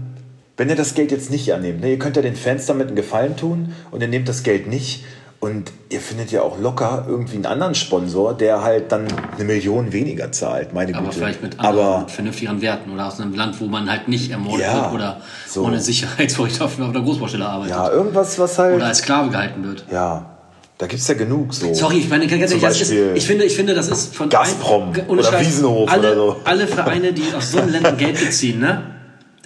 wenn ihr das Geld jetzt nicht annehmt, ne, ihr könnt ja den Fans damit einen Gefallen tun und ihr nehmt das Geld nicht und ihr findet ja auch locker irgendwie einen anderen Sponsor, der halt dann eine Million weniger zahlt, meine Aber Güte. vielleicht mit anderen, aber mit vernünftigeren Werten oder aus einem Land, wo man halt nicht ermordet Ja, wird oder so. ohne Sicherheitsfurcht auf einer Großbaustelle arbeitet. ja, irgendwas, was halt, Oder als Sklave gehalten wird. ja, da gibt es ja genug so. Sorry, ich meine, ganz ehrlich, ist, ich, finde, ich finde, das ist von Gazprom ein- oder Wiesenhof alle, oder so. Alle Vereine, die aus so einem Ländern Geld beziehen, ne?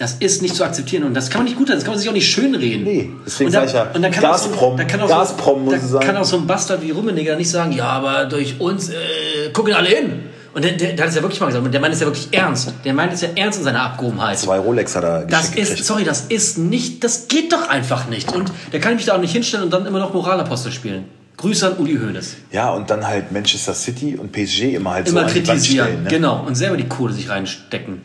Das ist nicht zu akzeptieren und das kann man nicht gut sein, das kann man sich auch nicht schönreden. Nee, deswegen und da, ich ja, und da kann auch so, Gazprom, da kann auch Gazprom so, muss da es sein. kann auch so ein Bastard wie Rummenigge nicht sagen, ja, aber durch uns äh, gucken alle hin. Und der, der, der hat es ja wirklich mal gesagt. Und der meint es ja wirklich ernst. Der meint es ja ernst in seiner Abgehobenheit. Zwei Rolex hat er Das ist, sorry, das ist nicht, das geht doch einfach nicht. Und der kann mich da auch nicht hinstellen und dann immer noch Moralapostel spielen. Grüße an Uli Hoeneß. Ja, und dann halt Manchester City und PSG immer halt Immer so kritisieren. stellen. Ne? Genau. Und selber die Kohle sich reinstecken.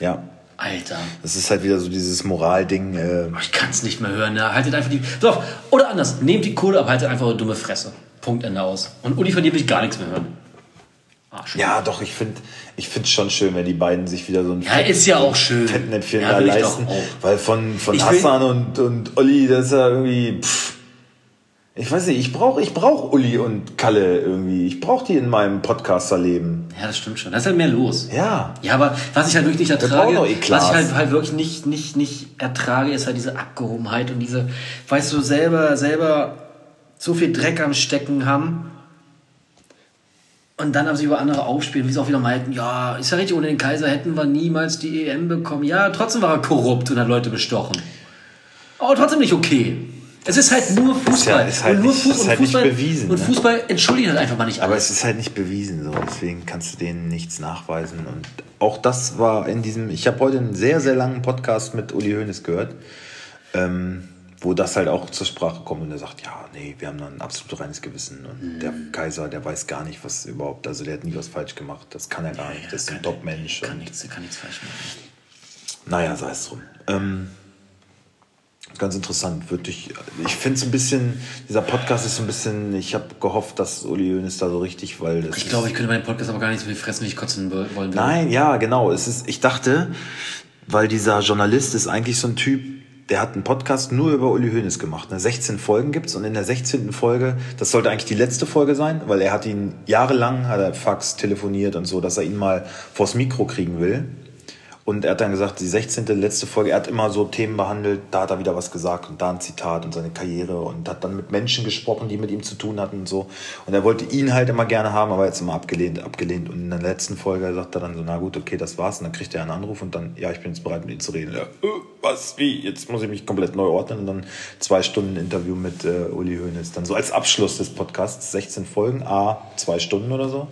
Ja. Alter. Das ist halt wieder so dieses Moralding. Äh, Ich kann es nicht mehr hören. Ne? Haltet einfach die. So, oder anders. Nehmt die Kohle, aber haltet einfach eure dumme Fresse. Punkt, Ende aus. Und Uli, von dir will ich gar nichts mehr hören. Arsch. ja, doch, ich finde ich find's schon schön, wenn die beiden sich wieder so einen Ja, ist ja auch schön. Ja, da will ich leisten. Weil von, von will- Hassan und, und Olli, das ist ja irgendwie. Pff, ich weiß nicht, ich brauche ich brauch Uli und Kalle irgendwie. Ich brauche die in meinem Podcasterleben. Ja, das stimmt schon. Da ist halt mehr los. Ja. Ja, aber was ich halt wirklich nicht ertrage, was ich halt, halt wirklich nicht, nicht, nicht ertrage, ist halt diese Abgehobenheit und diese, weißt du, selber, selber so viel Dreck am Stecken haben und dann aber sich über andere aufspielen, wie sie auch wieder meinten, ja, ist ja richtig, ohne den Kaiser hätten wir niemals die EM bekommen. Ja, trotzdem war er korrupt und hat Leute bestochen. Aber trotzdem nicht okay. Es ist halt nur Fußball. ist halt und nur nicht- Fuß- ist halt nicht Fußball, bewiesen, Und ne? Fußball entschuldigt halt einfach mal nicht Aber alles. es ist halt nicht bewiesen so, deswegen kannst du denen nichts nachweisen. Und auch das war in diesem, ich habe heute einen sehr, sehr langen Podcast mit Uli Hoeneß gehört, ähm, wo das halt auch zur Sprache kommt und er sagt, ja, nee, wir haben da ein absolut reines Gewissen und der Kaiser, der weiß gar nicht, was überhaupt, also der hat nie was falsch gemacht, das kann er gar nicht, das ist ein Top-Mensch. kann kann nichts falsch machen. Naja, sei es drum. Ähm, ganz interessant, wirklich. Ich finde es ein bisschen, dieser Podcast ist so ein bisschen, ich habe gehofft, dass Uli Hoeneß da so richtig, weil das Ich glaube, ich könnte meinen Podcast aber gar nicht so viel fressen, wie ich kotzen wollen würde. Nein, ja, genau. Es ist, ich dachte, weil dieser Journalist ist eigentlich so ein Typ, der hat einen Podcast nur über Uli Hoeneß gemacht. Ne? 16 Folgen gibt's und in der 16. Folge, das sollte eigentlich die letzte Folge sein, weil er hat ihn jahrelang, hat er Fax telefoniert und so, dass er ihn mal vors Mikro kriegen will. Und er hat dann gesagt, die 16. letzte Folge, er hat immer so Themen behandelt, da hat er wieder was gesagt und da ein Zitat und seine Karriere und hat dann mit Menschen gesprochen, die mit ihm zu tun hatten und so. Und er wollte ihn halt immer gerne haben, aber jetzt immer abgelehnt, abgelehnt. Und in der letzten Folge sagt er dann so, na gut, okay, das war's. Und dann kriegt er einen Anruf und dann, ja, ich bin jetzt bereit, mit ihm zu reden. Ja, äh, was, wie, jetzt muss ich mich komplett neu ordnen. Und dann zwei Stunden Interview mit äh, Uli Hoeneß. Dann so als Abschluss des Podcasts, 16 Folgen, a zwei Stunden oder so.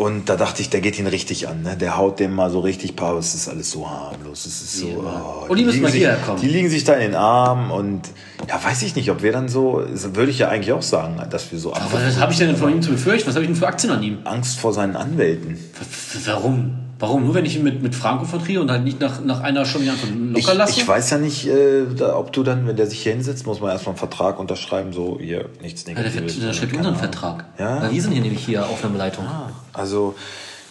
Und da dachte ich, der geht ihn richtig an. Ne? Der haut dem mal so richtig paar. Es ist alles so harmlos. Es ist so. Oh, Und die müssen mal sich, hierher kommen. Die liegen sich da in den Arm und ja, weiß ich nicht, ob wir dann so. Würde ich ja eigentlich auch sagen, dass wir so Aber was habe ich denn von ihm zu befürchten? Was habe ich denn für Aktien an ihm? Angst vor seinen Anwälten. Warum? Warum? Nur wenn ich ihn mit, mit Franco vertriere und halt nicht nach, nach einer Stunde Ich, locker lasse? ich weiß ja nicht, äh, da, ob du dann, wenn der sich hier hinsetzt, muss man erstmal einen Vertrag unterschreiben, so hier nichts Ja, der, Negatives. der schreibt unseren. Vertrag. Ja. Weil wir sind hier nämlich hier Aufnahmeleitung. Also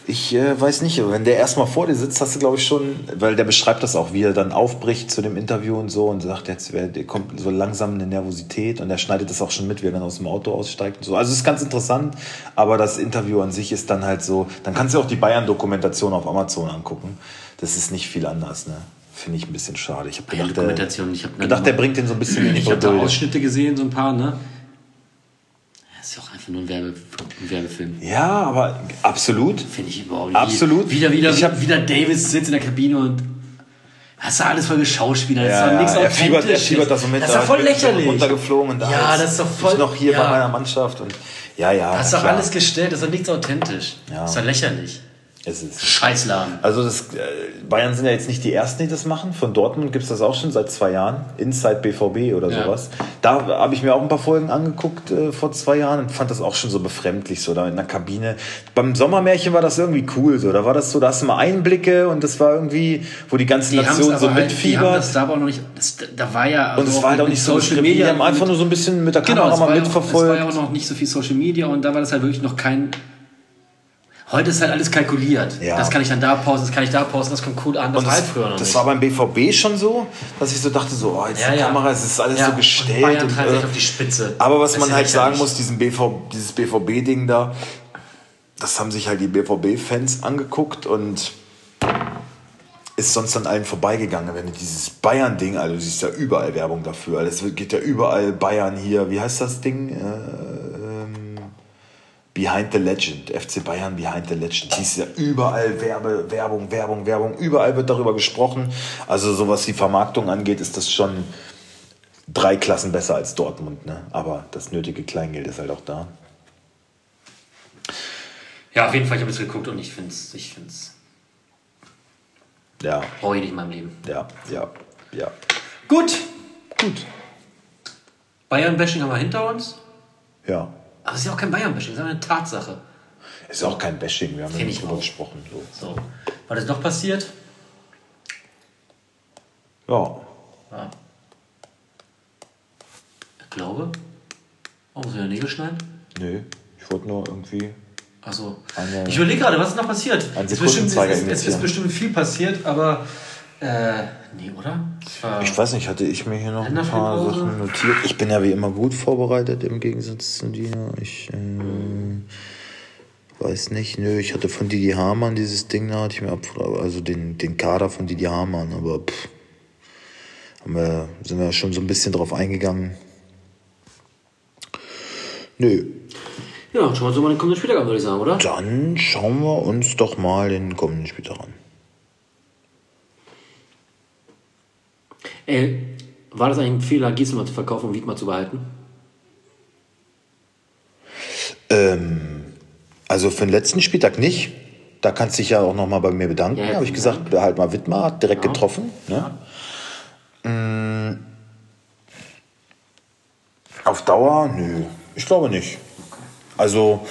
ich äh, weiß nicht, wenn der erstmal vor dir sitzt, hast du glaube ich schon, weil der beschreibt das auch, wie er dann aufbricht zu dem Interview und so und sagt, jetzt der kommt so langsam eine Nervosität und er schneidet das auch schon mit, wie er dann aus dem Auto aussteigt und so. Also es ist ganz interessant, aber das Interview an sich ist dann halt so, dann kannst du auch die Bayern-Dokumentation auf Amazon angucken. Das ist nicht viel anders, ne? Finde ich ein bisschen schade. Ich habe gedacht, der, Dokumentation. Ich habe gedacht, der bringt den so ein bisschen in die Ich habe da. Ausschnitte gesehen, so ein paar, ne? Das ist ja auch einfach nur ein, Werbe, ein Werbefilm. Ja, aber absolut. Finde ich überhaupt Absolut. Wieder, wieder, Ich hab- wieder Davis sitzt in der Kabine und hast du alles voll geschauspielert. Das ist Ja, doch ja, nichts er fiebert, er fiebert das so mit. Das ist doch voll lächerlich. Runtergeflogen und da Ja, ist das ist doch voll- Ich noch hier ja. bei meiner Mannschaft und ja, ja. Das ist doch alles gestellt, das ist doch nichts authentisch. Ja. Das ist doch lächerlich. Es ist. Scheißladen. Also das, äh, Bayern sind ja jetzt nicht die Ersten, die das machen. Von Dortmund gibt es das auch schon seit zwei Jahren. Inside BVB oder Ja. sowas. Da habe ich mir auch ein paar Folgen angeguckt äh, vor zwei Jahren und fand das auch schon so befremdlich, so da in der Kabine. Beim Sommermärchen war das irgendwie cool. So. Da war das so, da hast du mal Einblicke und das war irgendwie, wo die ganze Die Nation so halt, die mitfiebert. das da auch noch nicht. Das, da war ja. und es war halt auch nicht so Social. Die Media. haben einfach nur so ein bisschen mit der Genau, Kamera es mal war, ja auch, es war mitverfolgt. ja auch noch nicht so viel Social Media und da war das halt wirklich noch kein. Heute ist halt alles kalkuliert. Ja. Das kann ich dann da pausen, das kann ich da pausen, das kommt cool an. Das Und war das, halt früher noch das nicht. war beim BVB schon so, dass ich so dachte, so, oh, jetzt Ja, die ja. Kamera, es ist alles Ja, so und gestellt. Bayern und, treibt sich äh, auf die Spitze. Aber was Das man halt sagen muss, diesen BV, dieses BVB-Ding da, das haben sich halt die BVB-Fans angeguckt und ist sonst an allen vorbeigegangen. Wenn du dieses Bayern-Ding, also du siehst ja überall Werbung dafür. Es geht ja überall Bayern hier, wie heißt das Ding? Äh, Behind the Legend, FC Bayern Behind the Legend. Siehst ja überall Werbe, Werbung, Werbung, Werbung. Überall wird darüber gesprochen. Also so was die Vermarktung angeht, ist das schon drei Klassen besser als Dortmund. Ne? Aber das nötige Kleingeld ist halt auch da. Ja, auf jeden Fall, ich habe es geguckt und ich finde es, ich finde es, Ja, brauche ich nicht in meinem Leben. ja, ja, ja. Gut. Gut. Bayern-Bashing haben wir hinter uns. Ja. Aber es ist ja auch kein Bayern-Bashing, sondern eine Tatsache. Ist auch kein Bashing, wir haben ja nicht ich drüber gesprochen. So. So. Was ist noch passiert? Ja. Ja. Ich glaube. Oh, muss ich ja Nägel schneiden? Nö, ich wollte nur irgendwie. Achso. Ich überlege gerade, was ist noch passiert? Ein Es ist bestimmt, es, Sekundenzeiger es ist bestimmt viel passiert, aber. Äh, nee, oder? Ich weiß nicht, hatte ich mir hier noch ein paar? Sachen notiert. Ich bin ja wie immer gut vorbereitet im Gegensatz zu dir. Ich äh, weiß nicht. Nö, ich hatte von Didi Hamann dieses Ding, da hatte ich mir ab, also den, den Kader von Didi Hamann, aber pff, haben wir, sind wir schon so ein bisschen drauf eingegangen. Nö, Ja, schauen wir uns doch mal den kommenden Spieltag an, würde ich sagen, oder? dann schauen wir uns doch mal den kommenden Spieltag an. Ey, war das eigentlich ein Fehler, Gieselmann zu verkaufen und Wiedmer zu behalten? Ähm, also für den letzten Spieltag nicht. Da kannst du dich ja auch nochmal bei mir bedanken. Ja, habe ich gesagt, behalt mal Wittmar, hat direkt Ja. getroffen. Ne? Mm. Auf Dauer? Nö, ich glaube nicht. Also,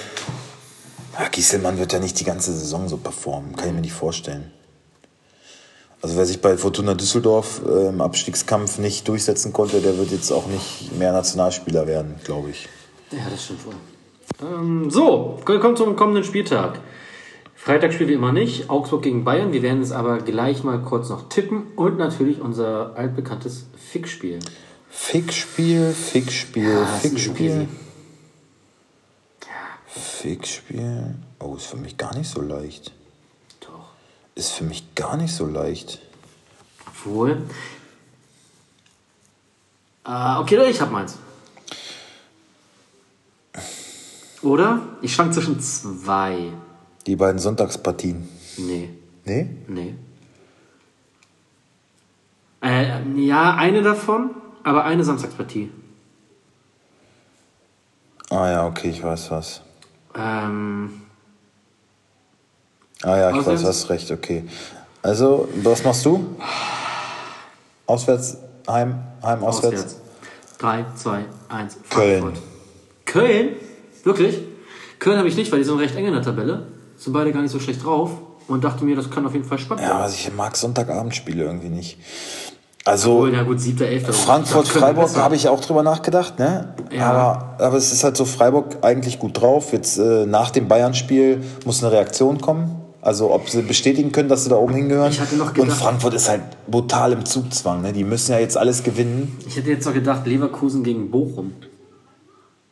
ja, Gieselmann wird ja nicht die ganze Saison so performen, kann ich mir nicht vorstellen. Also wer sich bei Fortuna Düsseldorf äh, im Abstiegskampf nicht durchsetzen konnte, der wird jetzt auch nicht mehr Nationalspieler werden, glaube ich. Ja, das stimmt wohl. Ähm, so, kommen zum kommenden Spieltag. Freitag spielen wir immer nicht. Augsburg gegen Bayern. Wir werden es aber gleich mal kurz noch tippen. Und natürlich unser altbekanntes Fixspiel. Fickspiel, Fickspiel, Ja, ist Fickspiel. Fickspiel. Oh, ist für mich gar nicht so leicht. Ist für mich gar nicht so leicht. Obwohl. Ah, okay, ich hab meins. Oder? Ich schwank zwischen zwei. Die beiden Sonntagspartien. Nee, Nee? nee. Äh, ja, eine davon, aber eine Samstagspartie. Ah ja, okay, ich weiß was. Ähm, Ah ja, ich Auswärts? weiß, hast recht, okay. Also, was machst du? Auswärts, Heim, Heim, auswärts? auswärts. 3, 2, 1, Köln. Frankfurt. Köln? Wirklich? Köln habe ich nicht, weil die sind recht eng in der Tabelle. Sind beide gar nicht so schlecht drauf. Und dachte mir, das kann auf jeden Fall spannend Ja, werden. also ich mag Sonntagabendspiele irgendwie nicht. Also, Obwohl, ja gut, 7., 11. Frankfurt, Freiburg habe ich auch drüber nachgedacht, ne? Ja. Aber, aber es ist halt so, Freiburg eigentlich gut drauf. Jetzt äh, nach dem Bayern-Spiel muss eine Reaktion kommen. Also ob sie bestätigen können, dass sie da oben hingehören. Ich hatte noch Und gedacht- Frankfurt ist halt brutal im Zugzwang. Ne? Die müssen ja jetzt alles gewinnen. Ich hätte jetzt noch gedacht, Leverkusen gegen Bochum.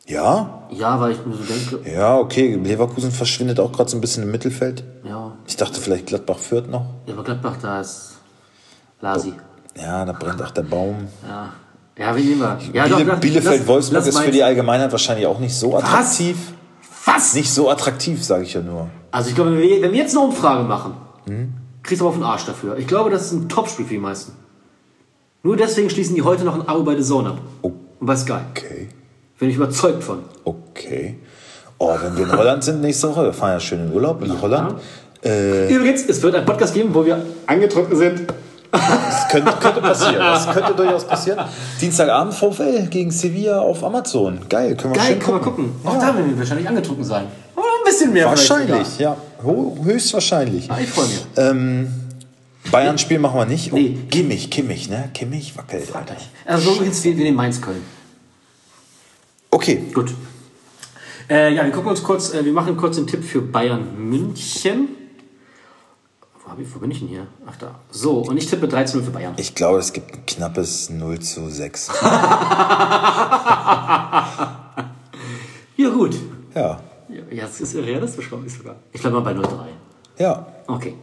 Ja, Ja, weil ich mir so denke, ja, okay. Leverkusen verschwindet auch gerade so ein bisschen im Mittelfeld. ja, Ich dachte vielleicht Gladbach führt noch. ja, aber Gladbach, da ist Lasi. Ja, da brennt auch der Baum. Ja, ja, wie wir? Ja, Biele, lass- Bielefeld-Wolfsburg ist für die Allgemeinheit wahrscheinlich auch nicht so attraktiv. Was? Nicht so attraktiv, sage ich ja nur. Also ich glaube, wenn wir, wenn wir jetzt eine Umfrage machen, Hm? kriegst du aber auf den Arsch dafür. Ich glaube, das ist ein Topspiel für die meisten. Nur deswegen schließen die heute noch ein Abo bei The Zone ab. Oh. Und bei Sky. Okay. Bin ich überzeugt von. Okay. Oh, wenn wir in Holland sind nächste Woche, wir fahren ja schön in Urlaub in Holland. Äh, Übrigens, es wird einen Podcast geben, wo wir angetrunken sind. Das könnte, könnte passieren. Das könnte durchaus passieren. Dienstagabend VfL gegen Sevilla auf Amazon. Geil, können wir Geil, schön können wir gucken. gucken. Auch da werden wir wahrscheinlich angetrunken sein. Oder ein bisschen mehr Wahrscheinlich, ja. Höchstwahrscheinlich. Ah, ich freue mich. Ähm, Bayern-Spiel machen wir nicht. Oh, Nee. Kimmich, Kimmich, ne? Kimmich wackelt. Alter. Also so jetzt wir, wir nehmen Mainz-Köln. Okay. Gut. Äh, ja, wir gucken uns kurz, äh, wir machen kurz den Tipp für Bayern München. Wo, bin ich denn hier? Ach da. So, und ich tippe 13 für Bayern. Ich glaube, es gibt ein knappes 0 zu 6. Ja, gut. Ja. Ja, ja, das ist realistisch, glaube ich sogar. Ich bleibe mal bei 0-3. Ja. Okay.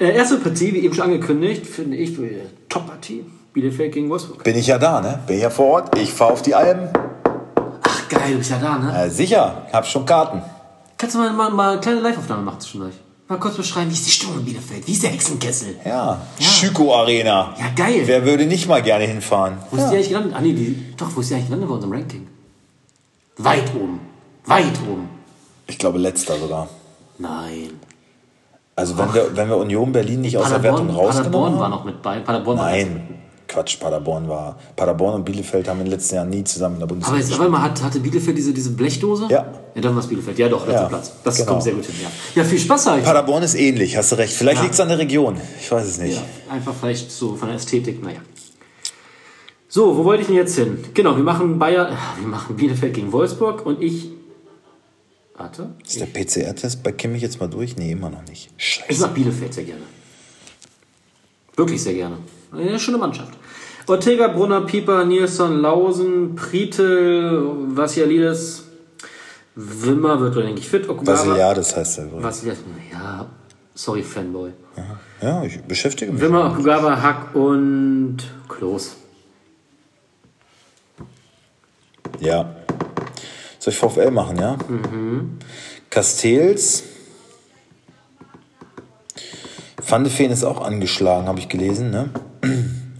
Äh, erste Partie, wie eben schon angekündigt, finde ich äh, Top-Partie. Bielefeld gegen Wolfsburg. Bin ich ja da, ne? Bin ja vor Ort. Ich fahre auf die Alben. Ach, geil, du bist ja da, ne? Äh, sicher, hab schon Karten. Kannst du mal, mal, mal eine kleine Live-Aufnahme machen zwischendurch? Mal kurz beschreiben, wie ist die Stimmung in Bielefeld? Wie ist der Hexenkessel? Ja. Schüko Arena. Ja, geil. Wer würde nicht mal gerne hinfahren? Wo ist die eigentlich gelandet? Ah, nee, die, doch, wo ist die eigentlich gelandet bei unserem Ranking? Weit oben. Weit oben. Ich glaube, letzter sogar. Nein. Also wenn wir, wenn wir Union Berlin nicht aus der Wertung Paderborn, rausgenommen Paderborn war haben. noch mit bei. Paderborn war Nein, Quatsch, Paderborn war. Paderborn und Bielefeld haben in den letzten Jahren nie zusammen in der Bundesliga Aber jetzt aber mal, hat, hatte Bielefeld diese, diese Blechdose? Ja. Ja, dann war es Bielefeld. Ja, doch, letzter Ja, Platz. Das genau. kommt sehr gut hin, ja. Ja, viel Spaß, ich. Paderborn ist ähnlich, hast du recht. Vielleicht Ja. liegt es an der Region. Ich weiß es nicht. Ja, einfach vielleicht so von der Ästhetik, naja. So, wo wollte ich denn jetzt hin? Genau, wir machen Bayer, äh, wir machen Bielefeld gegen Wolfsburg und ich. Warte. Ist der PCR-Test bei Kimmich jetzt mal durch? Nee, immer noch nicht. Ich Scheiße. mag Bielefeld sehr gerne. Wirklich sehr gerne. Eine schöne Mannschaft. Ortega, Brunner, Pieper, Nilsson, Lausen, Pritel, Vassialides, Wimmer wird, denke ich, fit. Okugawa- Vasiliades heißt er übrigens. Vassiliades, ja, sorry, Fanboy. Ja, ich beschäftige mich. Wimmer, Okugawa, Hack und Klos. Ja. Soll ich VfL machen, ja? Mhm. Castells. Van de Ven ist auch angeschlagen, habe ich gelesen, ne?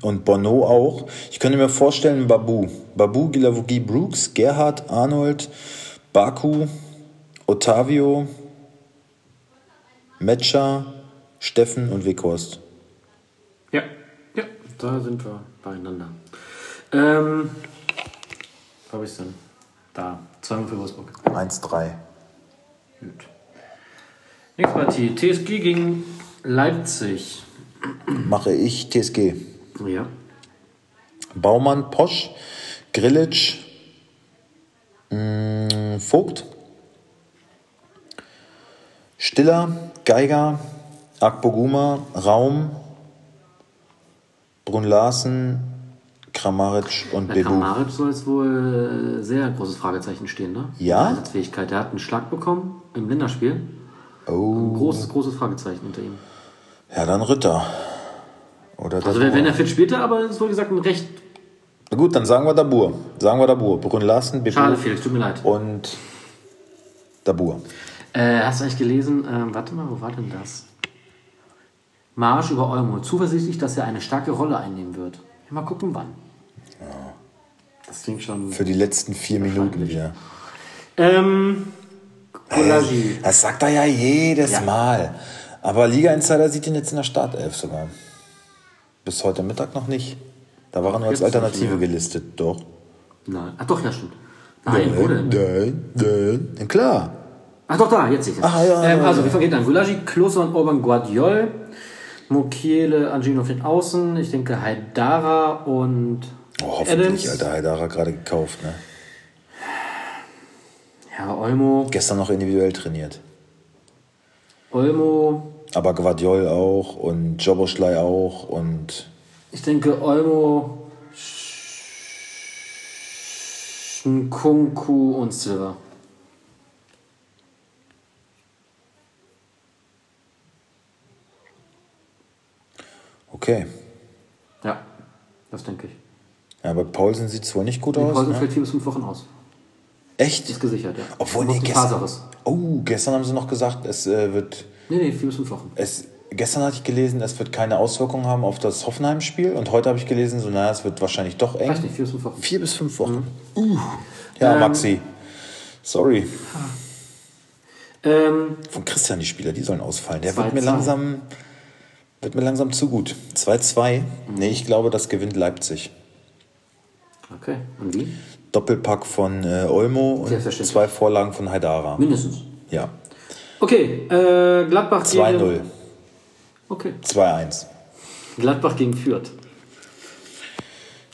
Und Bono auch. Ich könnte mir vorstellen, Babu. Babu, Gilavogi, Brooks, Gerhard, Arnold, Baku, Ottavio, Metscher, Steffen und Weghorst. Ja, ja, da sind wir beieinander. Ähm, wo habe ich denn? Da, zweimal für Wolfsburg. 1-3. Gut. Nächste Partie. TSG gegen Leipzig. Mache ich TSG. Ja. Baumann, Posch, Grillitsch, mh, Vogt, Stiller, Geiger, Akpoguma, Raum, Brun Larsen, Kramaric und Bebu. Kramaric soll es wohl äh, sehr großes Fragezeichen stehen, ne? Ja? Einsatzfähigkeit. Der hat einen Schlag bekommen im Länderspiel. Oh, Großes, großes Fragezeichen hinter ihm. ja, dann Ritter. Oder Also wenn, wenn er fit spielte, aber es ist wohl gesagt ein recht Na gut, dann sagen wir Dabur. Sagen wir Dabur. Brun Larsen, Bebu schade, Felix, tut mir leid. und Dabur. Äh, hast du eigentlich gelesen, ähm, warte mal, wo war denn das? Marsch über Olmo. Zuversichtlich, dass er eine starke Rolle einnehmen wird. Ja, mal gucken, wann. Das klingt schon. Für die letzten vier Minuten wieder. Ähm, Kolagi. Das sagt er ja jedes Ja. Mal. Aber Liga Insider sieht ihn jetzt in der Startelf sogar. Bis heute Mittag noch nicht. Da war er nur als Alternative gelistet, doch. Nein. Ach doch, ja, stimmt. Nein, wo denn? Nein, nein. Klar. Ach doch, da, jetzt sehe ich es. Ach, ja, ähm, ja, also, ja. wie vergeht dann? Gulagi, Klose und Orban Guardiol, Mokiele, Angino auf den Außen, ich denke Haidara und Oh, hoffentlich, Adams. Alter. Haidara gerade gekauft, ne? Ja, Olmo, Gestern noch individuell trainiert. Olmo, Aber Guardiol auch und Joboschlei auch und ich denke Olmo, Nkunku und Silva. okay. Ja, das denke ich. Ja, bei Paulsen sieht es wohl nicht gut Die aus. Pause Ne? fällt vier bis fünf Wochen aus. Echt? Ist gesichert, ja. Obwohl, nee, gestern, oh, gestern haben sie noch gesagt, es äh, wird Nee, nee, vier bis fünf Wochen. Es, gestern hatte ich gelesen, es wird keine Auswirkungen haben auf das Hoffenheim-Spiel. Und heute habe ich gelesen, so, naja, es wird wahrscheinlich doch eng. Weiß nicht, vier bis fünf Wochen. Vier bis fünf Wochen. Uh. Ja, Ähm, Maxi. Sorry. Ähm, Von Christian die Spieler, die sollen ausfallen. Der 2-2. wird mir langsam wird mir langsam zu gut. 2-2. Nee, ich glaube, das gewinnt Leipzig. okay, und wie? Doppelpack von äh, Olmo und zwei Vorlagen von Haidara. Mindestens. Ja. Okay, äh, Gladbach 2-0. gegen... Okay, 2-1. Gladbach gegen Fürth.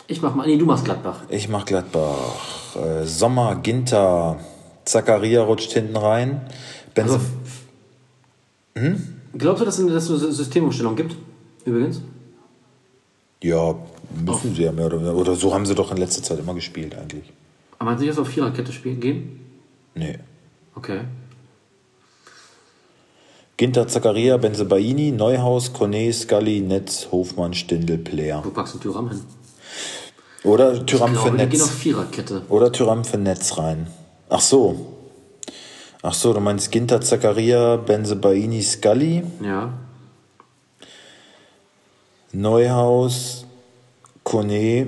Ich mach mal... Nee, du machst Gladbach. Ich mach Gladbach. Äh, Sommer, Ginter, Zakaria rutscht hinten rein. Benze Also, Glaubst du, dass es eine, dass Systemumstellung gibt? Übrigens? ja, müssen sie ja mehr oder weniger. Oder so haben sie doch in letzter Zeit immer gespielt eigentlich. Aber man sich jetzt auf Viererkette spielen gehen? Nee. Okay. Ginter, Zakaria, Benzebaini, Neuhaus, Kone, Scully, Netz, Hofmann, Stindl, Player. Wo packst du Tyram hin? Oder Tyram für die gehen auf Netz. Viererkette. Oder Tyram für Netz rein. Ach so. Ach so, du meinst Ginter, Zakaria, Benzebaini, Scully, Ja. Neuhaus, Kone,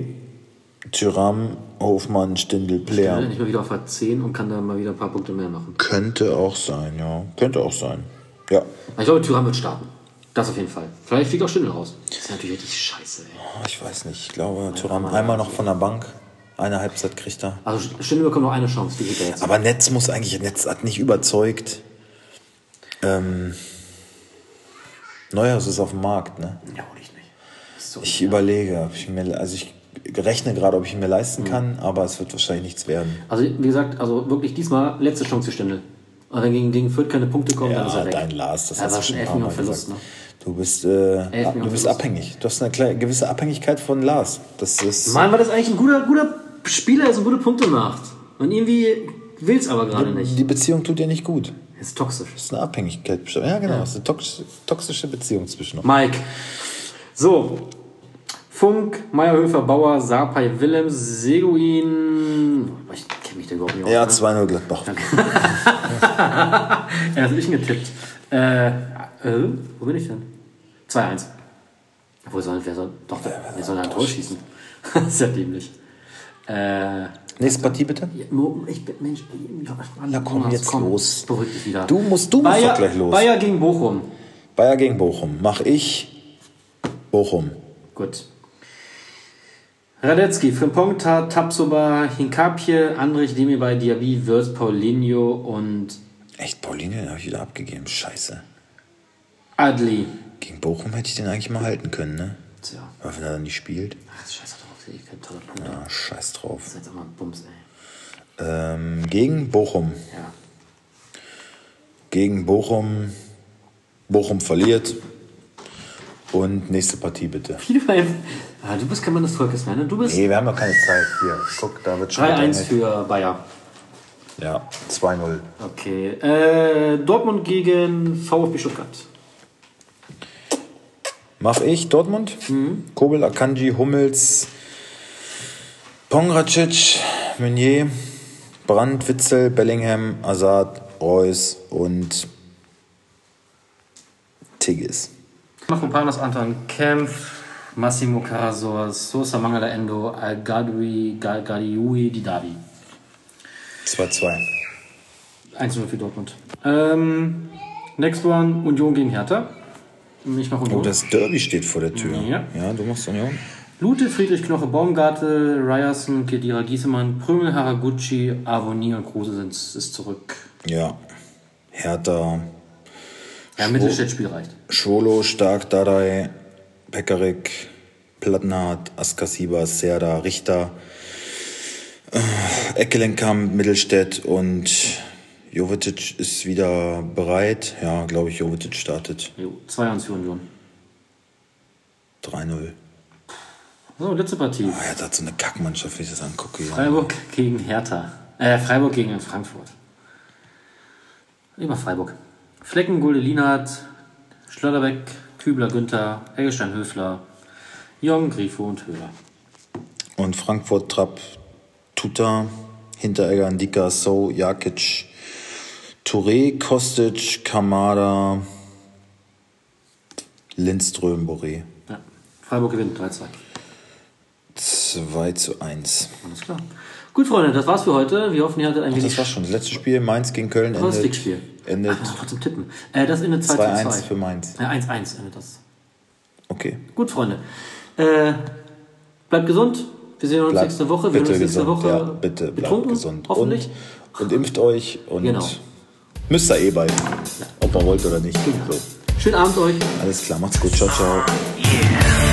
Tyram, Hofmann, Stindl, bin Player. ich mal wieder auf der 10 und kann da mal wieder ein paar Punkte mehr machen. Könnte auch sein, ja. Könnte auch sein. Ja. Aber ich glaube, Tyram wird starten. Das auf jeden Fall. Vielleicht fliegt auch Stindl raus. Das ist natürlich richtig scheiße, ey. Oh, Ich weiß nicht. Ich glaube, Thuram einmal noch von der Bank. Eine Halbzeit kriegt er. Also Stindl bekommt noch eine Chance, die geht er jetzt. Aber Netz muss eigentlich, Netz hat nicht überzeugt. Ähm, Neuhaus ist auf dem Markt, ne? ja, hol ich nicht. So Ich überlege, ob ich mir, also ich rechne gerade, ob ich ihn mir leisten kann, aber es wird wahrscheinlich nichts werden. Also, wie gesagt, also wirklich diesmal letzte Chance für Stindl. Und wenn gegen, gegen Fürth keine Punkte kommen, dann ist Ja, er weg. dein Lars, das Ja, hast du schon ein elf paar Mal Millionen Verlust, gesagt. ne? Du bist, äh, Elf du bist Verlust. abhängig. Du hast eine kleine, gewisse Abhängigkeit von Lars. Das ist, Mann, war das eigentlich ein guter, guter Spieler, der so gute Punkte macht. Und irgendwie will es aber gerade nicht. die Beziehung tut dir nicht gut. Ist toxisch. Das ist eine Abhängigkeit. Ja, genau. Das ist eine tox toxische Beziehung zwischen uns. Mike. So. Funk, Meyerhöfer, Bauer, Sapai, Willems, Seguin. Ich kenne mich da überhaupt nicht aus. Ja, ne? 2-0 Gladbach. Ja, das hab ich getippt. Äh, äh, wo bin ich denn? 2-1. Obwohl, soll, wer soll, doch, wer soll ein Tor schießen? das ist ja dämlich. Äh, Nächste Partie bitte. Mo- ich bin, Mensch, ja, Mann, Na komm, Thomas, jetzt los. Beruhig dich wieder. Du musst- du musst Bayer, doch gleich los. Bayer gegen Bochum. Bayer gegen Bochum. Mach ich Bochum. Gut. Radetzky, Frimpongta, Tapsoba, Hinkapje, Andrich, Demirbay, Diaby, Wirtz, Paulinho und Echt, Pauline, den habe ich wieder abgegeben. Scheiße. Adli. Gegen Bochum hätte ich den eigentlich mal halten können, ne? Tja, Aber wenn er dann nicht spielt, ach, scheiße drauf, sehe ich kein toller Punkt. ah, scheiß drauf. Das ist jetzt aber ein Bums, ey. Ähm, gegen Bochum. Ja. Gegen Bochum. Bochum verliert. Und nächste Partie bitte. Wie du, ein, ah, du bist kein Mann des Volkes mehr, ne? Du bist Nee, wir haben noch keine Zeit. Hier, guck, da wird schon. 3-1 gedrängelt. für Bayer. Ja, 2-0. Okay. Äh, Dortmund gegen VfB Stuttgart. Mach ich Dortmund. Kobel, Akanji, Hummels, Pongracic, Meunier, Brandt, Witzel, Bellingham, Azad, Reus und Tigges. Mafropanos, Anton Kempf, Massimo Carasor, Sosa Mangala Endo, Al-Gadoui, Gadiui, Didavi. 2-2. 1-0 für Dortmund. Ähm, next one, Union gegen Hertha. Ich mache Union. Oh, das Derby steht vor der Tür. Ja. ja du machst Union. Lute, Friedrich, Knoche, Baumgartel, Ryerson, Kedira, Giesemann, Prümel, Haraguchi, Avoni und Kruse sind ist zurück. Ja. Hertha, Ja, Mittelstädtspiel reicht. Schwolo, Stark, Dadai, Pekarik, Plattenhardt, Askasiba, Serda, Richter, äh, Eckelenkamp, Mittelstädt und Jovetic ist wieder bereit. Ja, glaube ich, Jovetic startet Jo, 2-1 für Union. 3-0. So, letzte Partie. Ah, er hat so eine Kackmannschaft, wie ich das angucke. Ja. Freiburg gegen Hertha. Äh, Freiburg gegen Frankfurt. Immer Freiburg. Flecken, Gulde, Lienhardt, Schlotterbeck, Kübler, Günther, Eggestein, Höfler, Jong, Grifo und Höhler. Und Frankfurt, Trapp, Tuta, Hinteregger, Ndika, So, Jakic, Touré, Kostic, Kamada, Lindström, Boré. Ja. Freiburg gewinnt 3-2. 2 zu 1. Alles klar. Gut, Freunde, das war's für heute. Wir hoffen, ihr hattet ein Das wenig war schon das letzte Spiel. Mainz gegen Köln tolles endet, Stickspiel. Endet Ach, trotzdem tippen. Äh, das endet 2 2-1 2. für Mainz. Ja, 1-1 endet das. Okay. Gut, Freunde. Äh, bleibt gesund. Wir sehen uns Bleibt nächste Woche. Wir bitte hören uns nächste gesund. Woche. Ja, bitte bleibt gesund. Hoffentlich. Und, und impft euch und Genau. müsst ihr eh bald. Ob ihr wollt oder nicht. So. Schönen Abend euch. Alles klar, macht's gut. Ciao, ciao. Yeah.